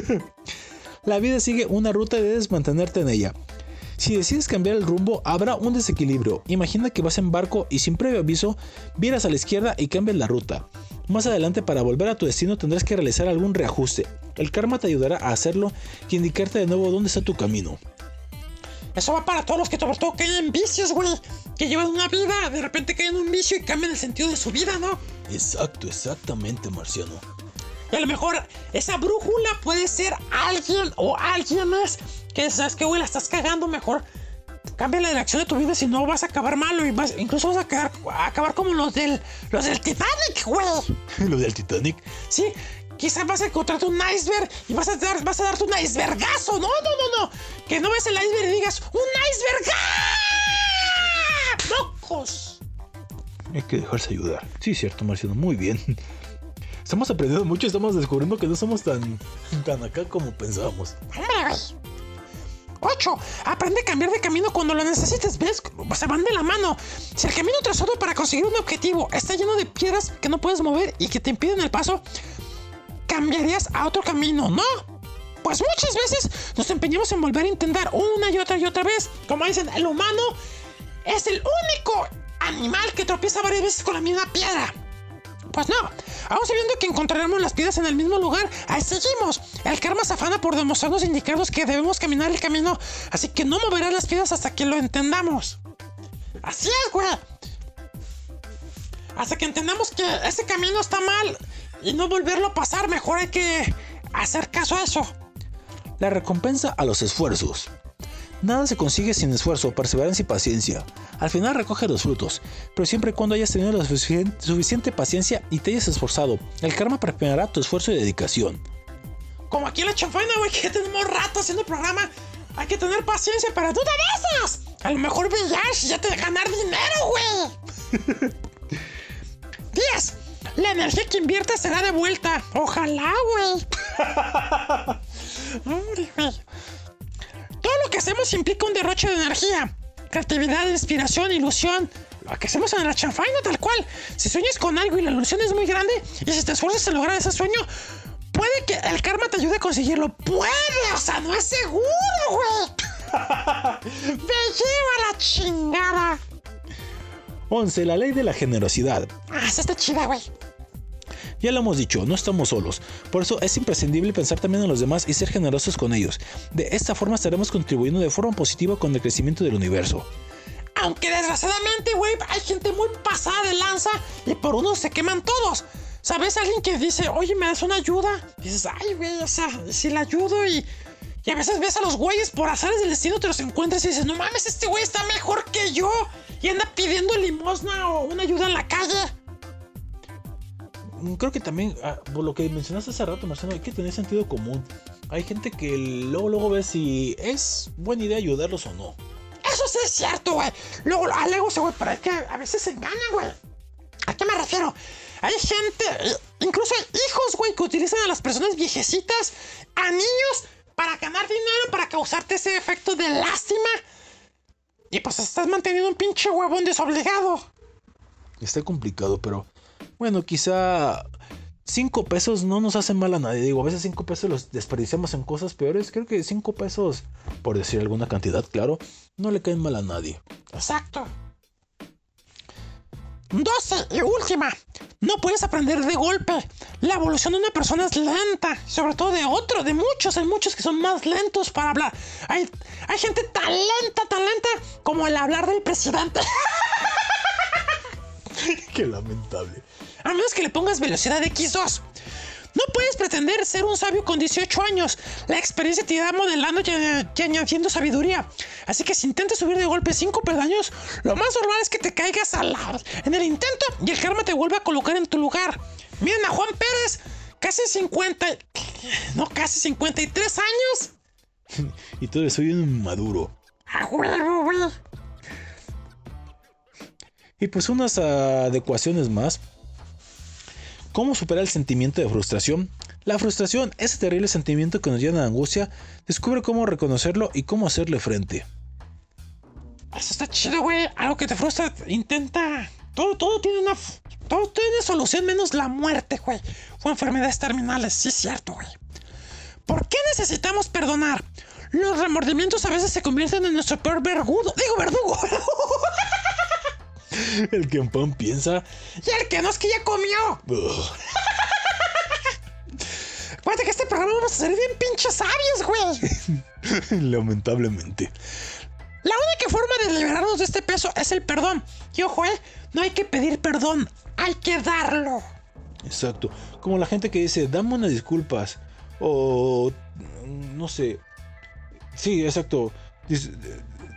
*laughs* La vida sigue una ruta y debes mantenerte en ella. Si decides cambiar el rumbo, habrá un desequilibrio. Imagina que vas en barco y sin previo aviso, vieras a la izquierda y cambias la ruta. Más adelante, para volver a tu destino, tendrás que realizar algún reajuste. El karma te ayudará a hacerlo y indicarte de nuevo dónde está tu camino. Eso va para todos los que sobre todo caen en vicios, güey. Que llevan una vida, de repente caen en un vicio y cambian el sentido de su vida, ¿no? Exacto, exactamente, Marciano. Y a lo mejor esa brújula puede ser alguien o alguien más que sabes que, güey, la estás cagando mejor. Cambia la dirección de tu vida si no vas a acabar malo y vas, incluso vas a, quedar- a acabar como los del, los del Titanic, güey. *laughs* Lo del Titanic. Sí, quizás vas a encontrarte un iceberg y vas a, dar, vas a darte un icebergazo. No, no, no, no. Que no ves el iceberg y digas, ¡un iceberg! ¡Ah! ¡Mocos! Hay que dejarse ayudar. Sí, cierto, Marciano, muy bien. Estamos aprendiendo mucho, estamos descubriendo que no somos tan, tan acá como pensábamos. Hombre, güey. 8. Aprende a cambiar de camino cuando lo necesites. ¿Ves? Se van de la mano. Si el camino trazado para conseguir un objetivo está lleno de piedras que no puedes mover y que te impiden el paso, cambiarías a otro camino, ¿no? Pues muchas veces nos empeñamos en volver a intentar una y otra y otra vez. Como dicen, el humano es el único animal que tropieza varias veces con la misma piedra. Pues no, aún sabiendo que encontraremos las piedras en el mismo lugar, ahí seguimos. El karma se afana por demostrarnos indicarnos que debemos caminar el camino, así que no moverás las piedras hasta que lo entendamos. Así es, güey. Hasta que entendamos que ese camino está mal y no volverlo a pasar, mejor hay que hacer caso a eso. La recompensa a los esfuerzos. Nada se consigue sin esfuerzo, perseverancia y paciencia. Al final recoge los frutos, pero siempre y cuando hayas tenido la suficien- suficiente paciencia y te hayas esforzado, el karma premiará tu esfuerzo y dedicación. Como aquí en la chanfaina, güey, que ya tenemos rato haciendo programa. Hay que tener paciencia para tú de esas. A lo mejor Village ya te de ganar dinero, güey. *laughs* 10. La energía que inviertes será de vuelta. Ojalá, *laughs* güey. Todo lo que hacemos implica un derroche de energía, creatividad, inspiración, ilusión. Lo que hacemos en la chanfaina, tal cual. Si sueñas con algo y la ilusión es muy grande, y si te esfuerzas en lograr ese sueño, puede que el karma te ayude a conseguirlo. Puede, o sea, no es seguro, güey. *laughs* Me lleva la chingada. 11. La ley de la generosidad. Ah, esa está chida, güey. Ya lo hemos dicho, no estamos solos. Por eso es imprescindible pensar también en los demás y ser generosos con ellos. De esta forma estaremos contribuyendo de forma positiva con el crecimiento del universo. Aunque desgraciadamente, güey, hay gente muy pasada de lanza y por uno se queman todos. ¿Sabes? Alguien que dice, oye, ¿me das una ayuda? Y dices, ay, güey, o sea, si le ayudo y... Y a veces ves a los güeyes por azares del destino, te los encuentras y dices, no mames, este güey está mejor que yo. Y anda pidiendo limosna o una ayuda en la calle. Mm, Creo que también, ah, por lo que mencionaste hace rato, Marcelo, hay que tener sentido común. Hay gente que luego, luego ve si es buena idea ayudarlos o no. Eso sí es cierto, güey. Luego alego ese güey, pero es que a veces se engañan, güey. ¿A qué me refiero? Hay gente, incluso hay hijos, güey, que utilizan a las personas viejecitas, a niños, para ganar dinero, para causarte ese efecto de lástima. Y pues estás manteniendo un pinche huevón desobligado. Está complicado, pero bueno, quizá 5 pesos no nos hacen mal a nadie. Digo, a veces 5 pesos los desperdiciamos en cosas peores. Creo que 5 pesos, por decir alguna cantidad, claro, no le caen mal a nadie. Exacto. 12 y última. No puedes aprender de golpe. La evolución de una persona es lenta. Sobre todo de otro, de muchos. Hay muchos que son más lentos para hablar. Hay, hay gente tan lenta, tan lenta como el hablar del presidente. *laughs* Qué lamentable. A menos que le pongas velocidad X2. No puedes pretender ser un sabio con 18 años. La experiencia te irá modelando y, añadiendo sabiduría. Así que si intentas subir de golpe 5 peldaños, lo más normal es que te caigas al lado en el intento y el karma te vuelve a colocar en tu lugar. Miren a Juan Pérez, casi 50, no, casi 53 años. *laughs* y todavía soy un maduro. Y pues unas adecuaciones más. ¿Cómo superar el sentimiento de frustración? La frustración, ese terrible sentimiento que nos llena de angustia, descubre cómo reconocerlo y cómo hacerle frente. Eso está chido, güey. Algo que te frustra, intenta. Todo, todo tiene una. Todo tiene solución menos la muerte, güey. O enfermedades terminales, sí es cierto, güey. ¿Por qué necesitamos perdonar? Los remordimientos a veces se convierten en nuestro peor vergudo. Digo, verdugo. *laughs* *laughs* El que en pan piensa. Y el que no es que ya comió. *laughs* Acuérdate que este programa vamos a ser bien pinches sabios, güey. *laughs* Lamentablemente. La única forma de liberarnos de este peso es el perdón. Y ojo, eh, no hay que pedir perdón, hay que darlo. Exacto. Como la gente que dice, dame unas disculpas. O. No sé. Sí, exacto.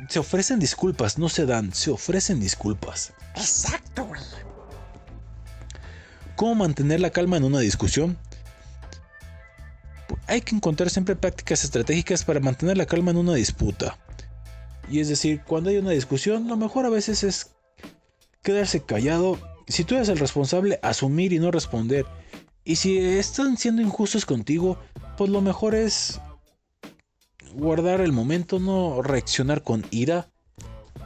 Se ofrecen disculpas, no se dan, se ofrecen disculpas. Exacto, güey. ¿Cómo mantener la calma en una discusión? Hay que encontrar siempre prácticas estratégicas para mantener la calma en una disputa. Y es decir, cuando hay una discusión, lo mejor a veces es quedarse callado. Si tú eres el responsable, asumir y no responder. Y si están siendo injustos contigo, pues lo mejor es guardar el momento, no reaccionar con ira,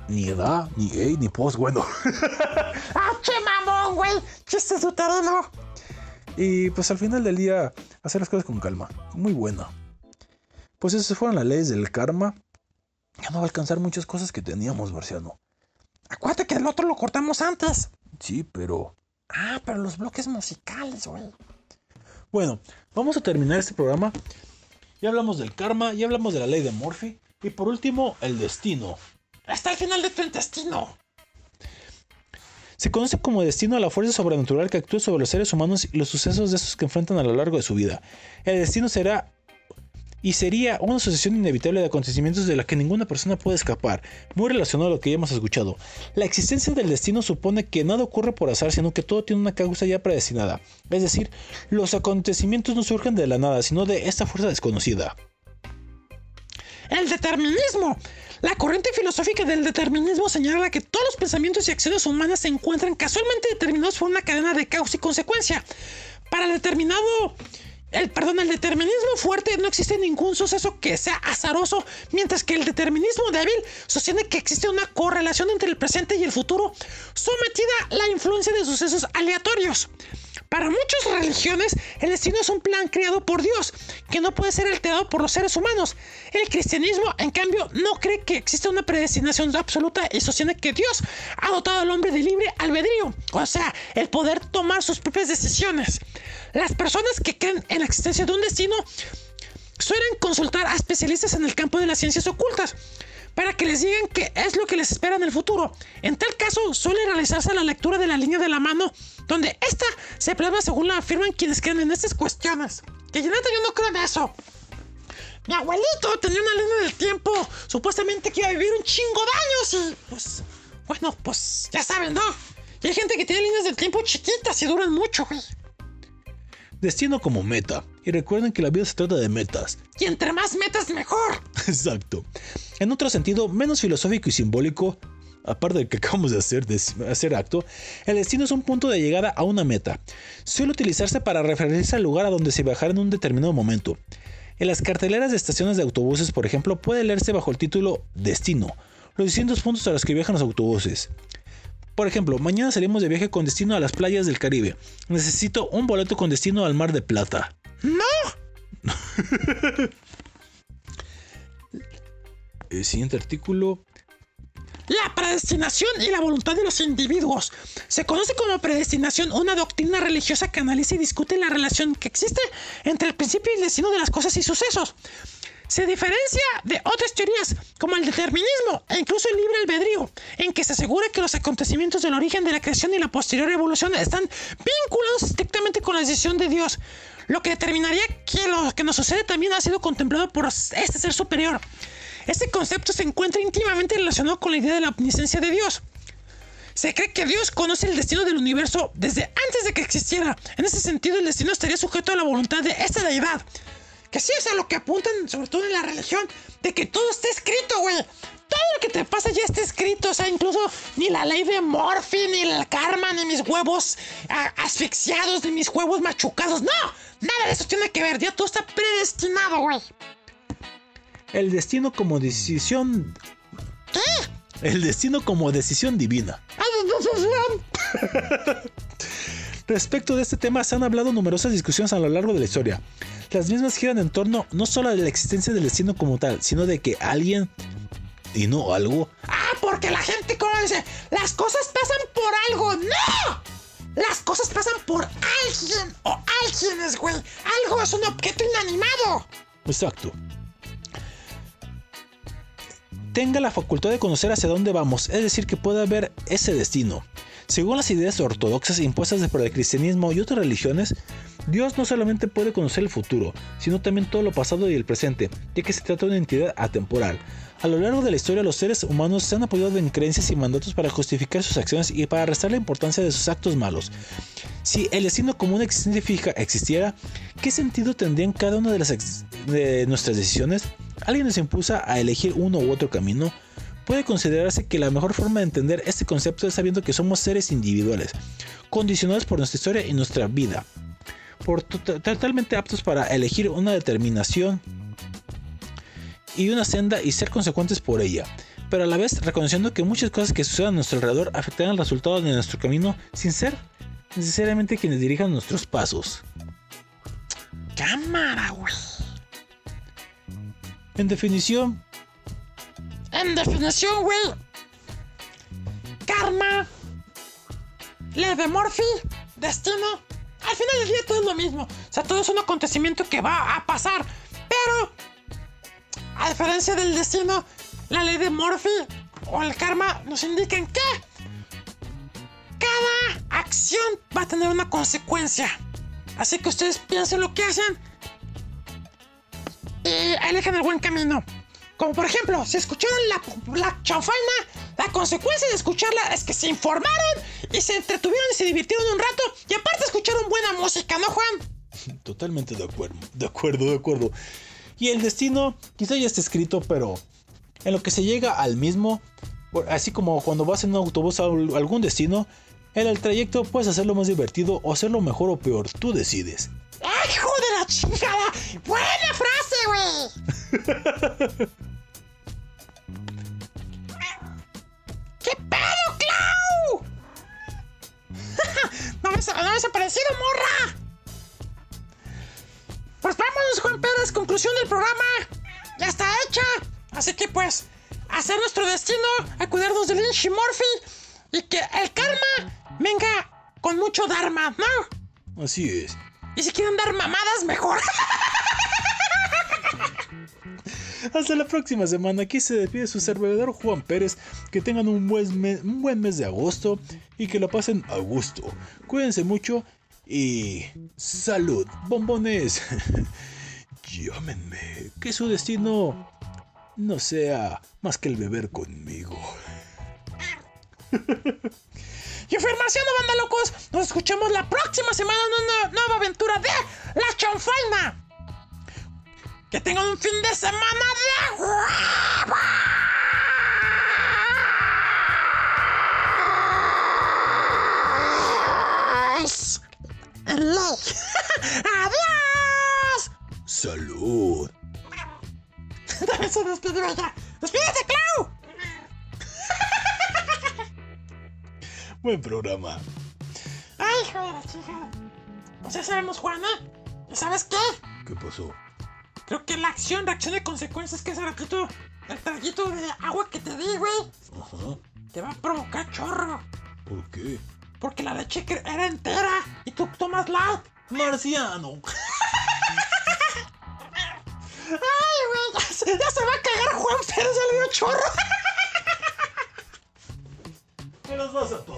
ni edad, ni gay, ni post. Bueno, *laughs* ¡Ah, che mamón, güey! ¡Chistes de terreno! Y pues al final del día, hacer las cosas con calma. Muy buena. Pues esas fueron las leyes del karma. Ya no va a alcanzar muchas cosas que teníamos, Marciano. Acuérdate que el otro lo cortamos antes. Sí, pero... Ah, pero los bloques musicales, güey. Bueno, vamos a terminar este programa. Ya hablamos del karma, ya hablamos de la ley de Murphy. Y por último, el destino. Hasta el final de tu intestino. Se conoce como destino a la fuerza sobrenatural que actúa sobre los seres humanos y los sucesos de estos que enfrentan a lo largo de su vida. El destino será y sería una sucesión inevitable de acontecimientos de la que ninguna persona puede escapar, muy relacionado a lo que ya hemos escuchado. La existencia del destino supone que nada ocurre por azar, sino que todo tiene una causa ya predestinada. Es decir, los acontecimientos no surgen de la nada, sino de esta fuerza desconocida. El determinismo. La corriente filosófica del determinismo señala que todos los pensamientos y acciones humanas se encuentran casualmente determinados por una cadena de causa y consecuencia. Para el determinado, el perdón, el determinismo fuerte no existe ningún suceso que sea azaroso, mientras que el determinismo débil sostiene que existe una correlación entre el presente y el futuro, sometida a la influencia de sucesos aleatorios. Para muchas religiones, el destino es un plan creado por Dios, que no puede ser alterado por los seres humanos. El cristianismo, en cambio, no cree que existe una predestinación absoluta y sostiene que Dios ha dotado al hombre de libre albedrío, o sea, el poder tomar sus propias decisiones. Las personas que creen en la existencia de un destino suelen consultar a especialistas en el campo de las ciencias ocultas para que les digan qué es lo que les espera en el futuro. En tal caso, suele realizarse la lectura de la línea de la mano, donde esta se plasma según la afirman quienes creen en estas cuestiones. Que yo no creo en eso. Mi abuelito tenía una línea del tiempo, supuestamente que iba a vivir un chingo de años y pues, bueno, pues ya saben, ¿no? Y hay gente que tiene líneas del tiempo chiquitas y duran mucho, güey. Destino como meta. Y recuerden que la vida se trata de metas. Y entre más metas, mejor. *laughs* Exacto. En otro sentido, menos filosófico y simbólico, aparte del que *laughs* acabamos de hacer, de hacer acto, el destino es un punto de llegada a una meta. Suele utilizarse para referirse al lugar a donde se viajará en un determinado momento. En las carteleras de estaciones de autobuses, por ejemplo, puede leerse bajo el título Destino, los distintos puntos a los que viajan los autobuses. Por ejemplo, mañana salimos de viaje con destino a las playas del Caribe. Necesito un boleto con destino al Mar de Plata. ¡No! *laughs* El siguiente artículo. La predestinación y la voluntad de los individuos. Se conoce como predestinación una doctrina religiosa que analiza y discute la relación que existe entre el principio y el destino de las cosas y sucesos. Se diferencia de otras teorías, como el determinismo e incluso el libre albedrío, en que se asegura que los acontecimientos del origen de la creación y la posterior evolución están vinculados estrictamente con la decisión de Dios, lo que determinaría que lo que nos sucede también ha sido contemplado por este ser superior. Este concepto se encuentra íntimamente relacionado con la idea de la omnisciencia de Dios. Se cree que Dios conoce el destino del universo desde antes de que existiera. En ese sentido, el destino estaría sujeto a la voluntad de esta deidad. Que sí es a lo que apuntan, sobre todo en la religión, de que todo está escrito, güey. Todo lo que te pasa ya está escrito. O sea, incluso ni la ley de Morphy, ni el karma, ni mis huevos ah, asfixiados, ni mis huevos machucados. No, nada de eso tiene que ver. Ya todo está predestinado, güey. El destino como decisión. ¿Qué? El destino como decisión divina. ¡Ay, decisión! *laughs* Respecto de este tema se han hablado numerosas discusiones a lo largo de la historia. Las mismas giran en torno no solo a la existencia del destino como tal, sino de que alguien y no algo. Ah, porque la gente como dice, las cosas pasan por algo. ¡No! Las cosas pasan por alguien o alguienes, güey. Algo es un objeto inanimado. Exacto. Tenga la facultad de conocer hacia dónde vamos, es decir, que pueda haber ese destino. Según las ideas ortodoxas impuestas por el cristianismo y otras religiones, Dios no solamente puede conocer el futuro, sino también todo lo pasado y el presente, ya que se trata de una entidad atemporal. A lo largo de la historia, los seres humanos se han apoyado en creencias y mandatos para justificar sus acciones y para restar la importancia de sus actos malos. Si el destino como una existencia fija existiera, ¿qué sentido tendrían cada una de, las de nuestras decisiones? ¿Alguien nos impulsa a elegir uno u otro camino? Puede considerarse que la mejor forma de entender este concepto es sabiendo que somos seres individuales, condicionados por nuestra historia y nuestra vida, por totalmente aptos para elegir una determinación y una senda y ser consecuentes por ella, pero a la vez reconociendo que muchas cosas que sucedan a nuestro alrededor afectarán el resultado de nuestro camino sin ser necesariamente quienes dirijan nuestros pasos. Cámara, güey. En definición, En definición, güey. Karma. Ley de Morphy. Destino. Al final del día todo es lo mismo. O sea, todo es un acontecimiento que va a pasar. Pero, a diferencia del destino, la ley de Morphy o el karma nos indican que cada acción va a tener una consecuencia. Así que ustedes piensen lo que hacen y elijan el buen camino. Como por ejemplo, si escucharon la, la chanfaina, la consecuencia de escucharla es que se informaron y se entretuvieron y se divirtieron un rato y aparte escucharon buena música, ¿no, Juan? *laughs* Totalmente de acuerdo, de acuerdo, de acuerdo. Y el destino quizá ya esté escrito, pero en lo que se llega al mismo, así como cuando vas en un autobús a algún destino, en el trayecto puedes hacerlo más divertido o hacerlo mejor o peor, tú decides. ¡Ay, hijo de la chingada! ¡Buena frase, güey! ¿Qué pedo, Clau? *laughs* no, me, no me has aparecido, morra. Pues vámonos, Juan Pérez, conclusión del programa. Ya está hecha. Así que pues, hacer nuestro destino, a cuidarnos de Lynch y Morphy y que el karma venga con mucho dharma, ¿no? Así es. Y si quieren dar mamadas, mejor. *laughs* Hasta la próxima semana. Aquí se despide su servidor Juan Pérez. Que tengan un buen, mes, un buen mes de agosto y que lo pasen a gusto. Cuídense mucho y salud, bombones. *laughs* Llámenme. Que su destino no sea más que el beber conmigo. *laughs* Información, banda locos. Nos escuchamos la próxima semana en una nueva aventura de La Chanfaina. Que tengan un fin de semana de huevos. ¡Adiós! Salud. También se despidió ella. ¡Despídete, Clau! Buen programa. ¡Ay, hijo de la chica! Pues ya sabemos, Juana. ¿Y sabes qué? ¿Qué pasó? Creo que la acción, reacción y consecuencias que ese ratito, el traguito de agua que te di, güey, Ajá. te va a provocar chorro. ¿Por qué? Porque la leche era entera y tú tomas light. Marciano. Ay, güey, ya se, ya se va a cagar Juan, pero ya le dio chorro. Me los vas a tomar.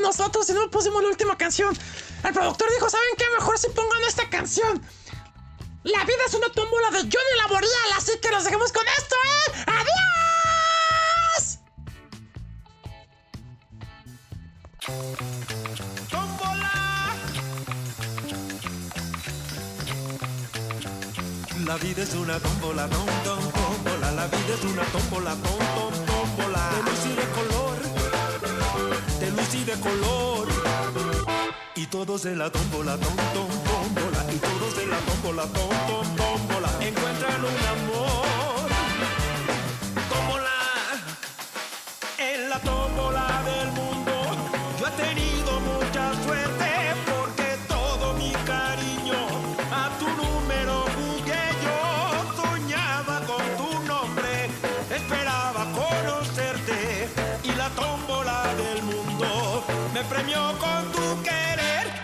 Nosotros y no pusimos la última canción. El productor dijo, ¿saben qué? Mejor si pongan esta canción. La vida es una tómbola de Johnny Laboriel, así que nos dejemos con esto, ¿eh? ¡Adiós! La vida es una tómbola, tom, tom, tómbola. La vida es una tómbola, tom, tom, tómbola. De luz y de color, de y de color. Y todos en la tómbola, tom, tom, tómbola. Y todos en la tómbola, tom, tom, tómbola. Encuentran un amor. Tómbola, en la tómbola del mundo.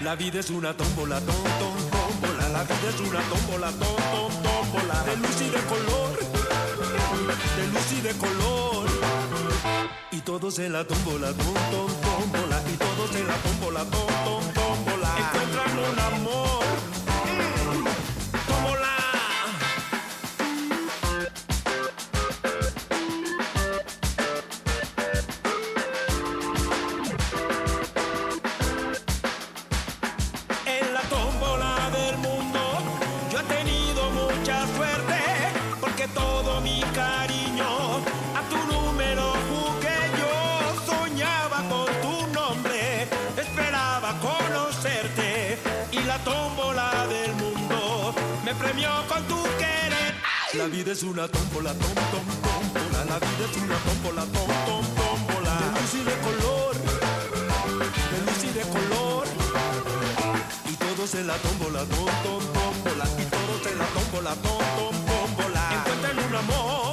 La vida es una tómbola, tom, tom, tómbola. La vida es una tómbola, tom, tom, tómbola. De luz y de color, de luz y de color. Y todos en la tómbola, tom, tom, tómbola. Y todos en la tómbola, tom, tom, tómbola. Encuentran un amor. La vida es una tómbola tom tom tómbola la vida es una tómbola tom tom tómbola de luz y de color de luz y de color y todos en la tómbola, tom, tom, tómbola. Y todos en la tómbola, tom, tom, tómbola. Encuentran un amor.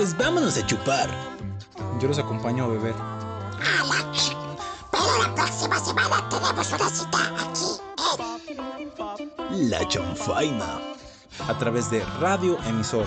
Pues vámonos a chupar. Yo los acompaño a beber. A la ch- Pero la próxima semana tenemos una cita aquí en La chanfaina. A través de Radio Emisor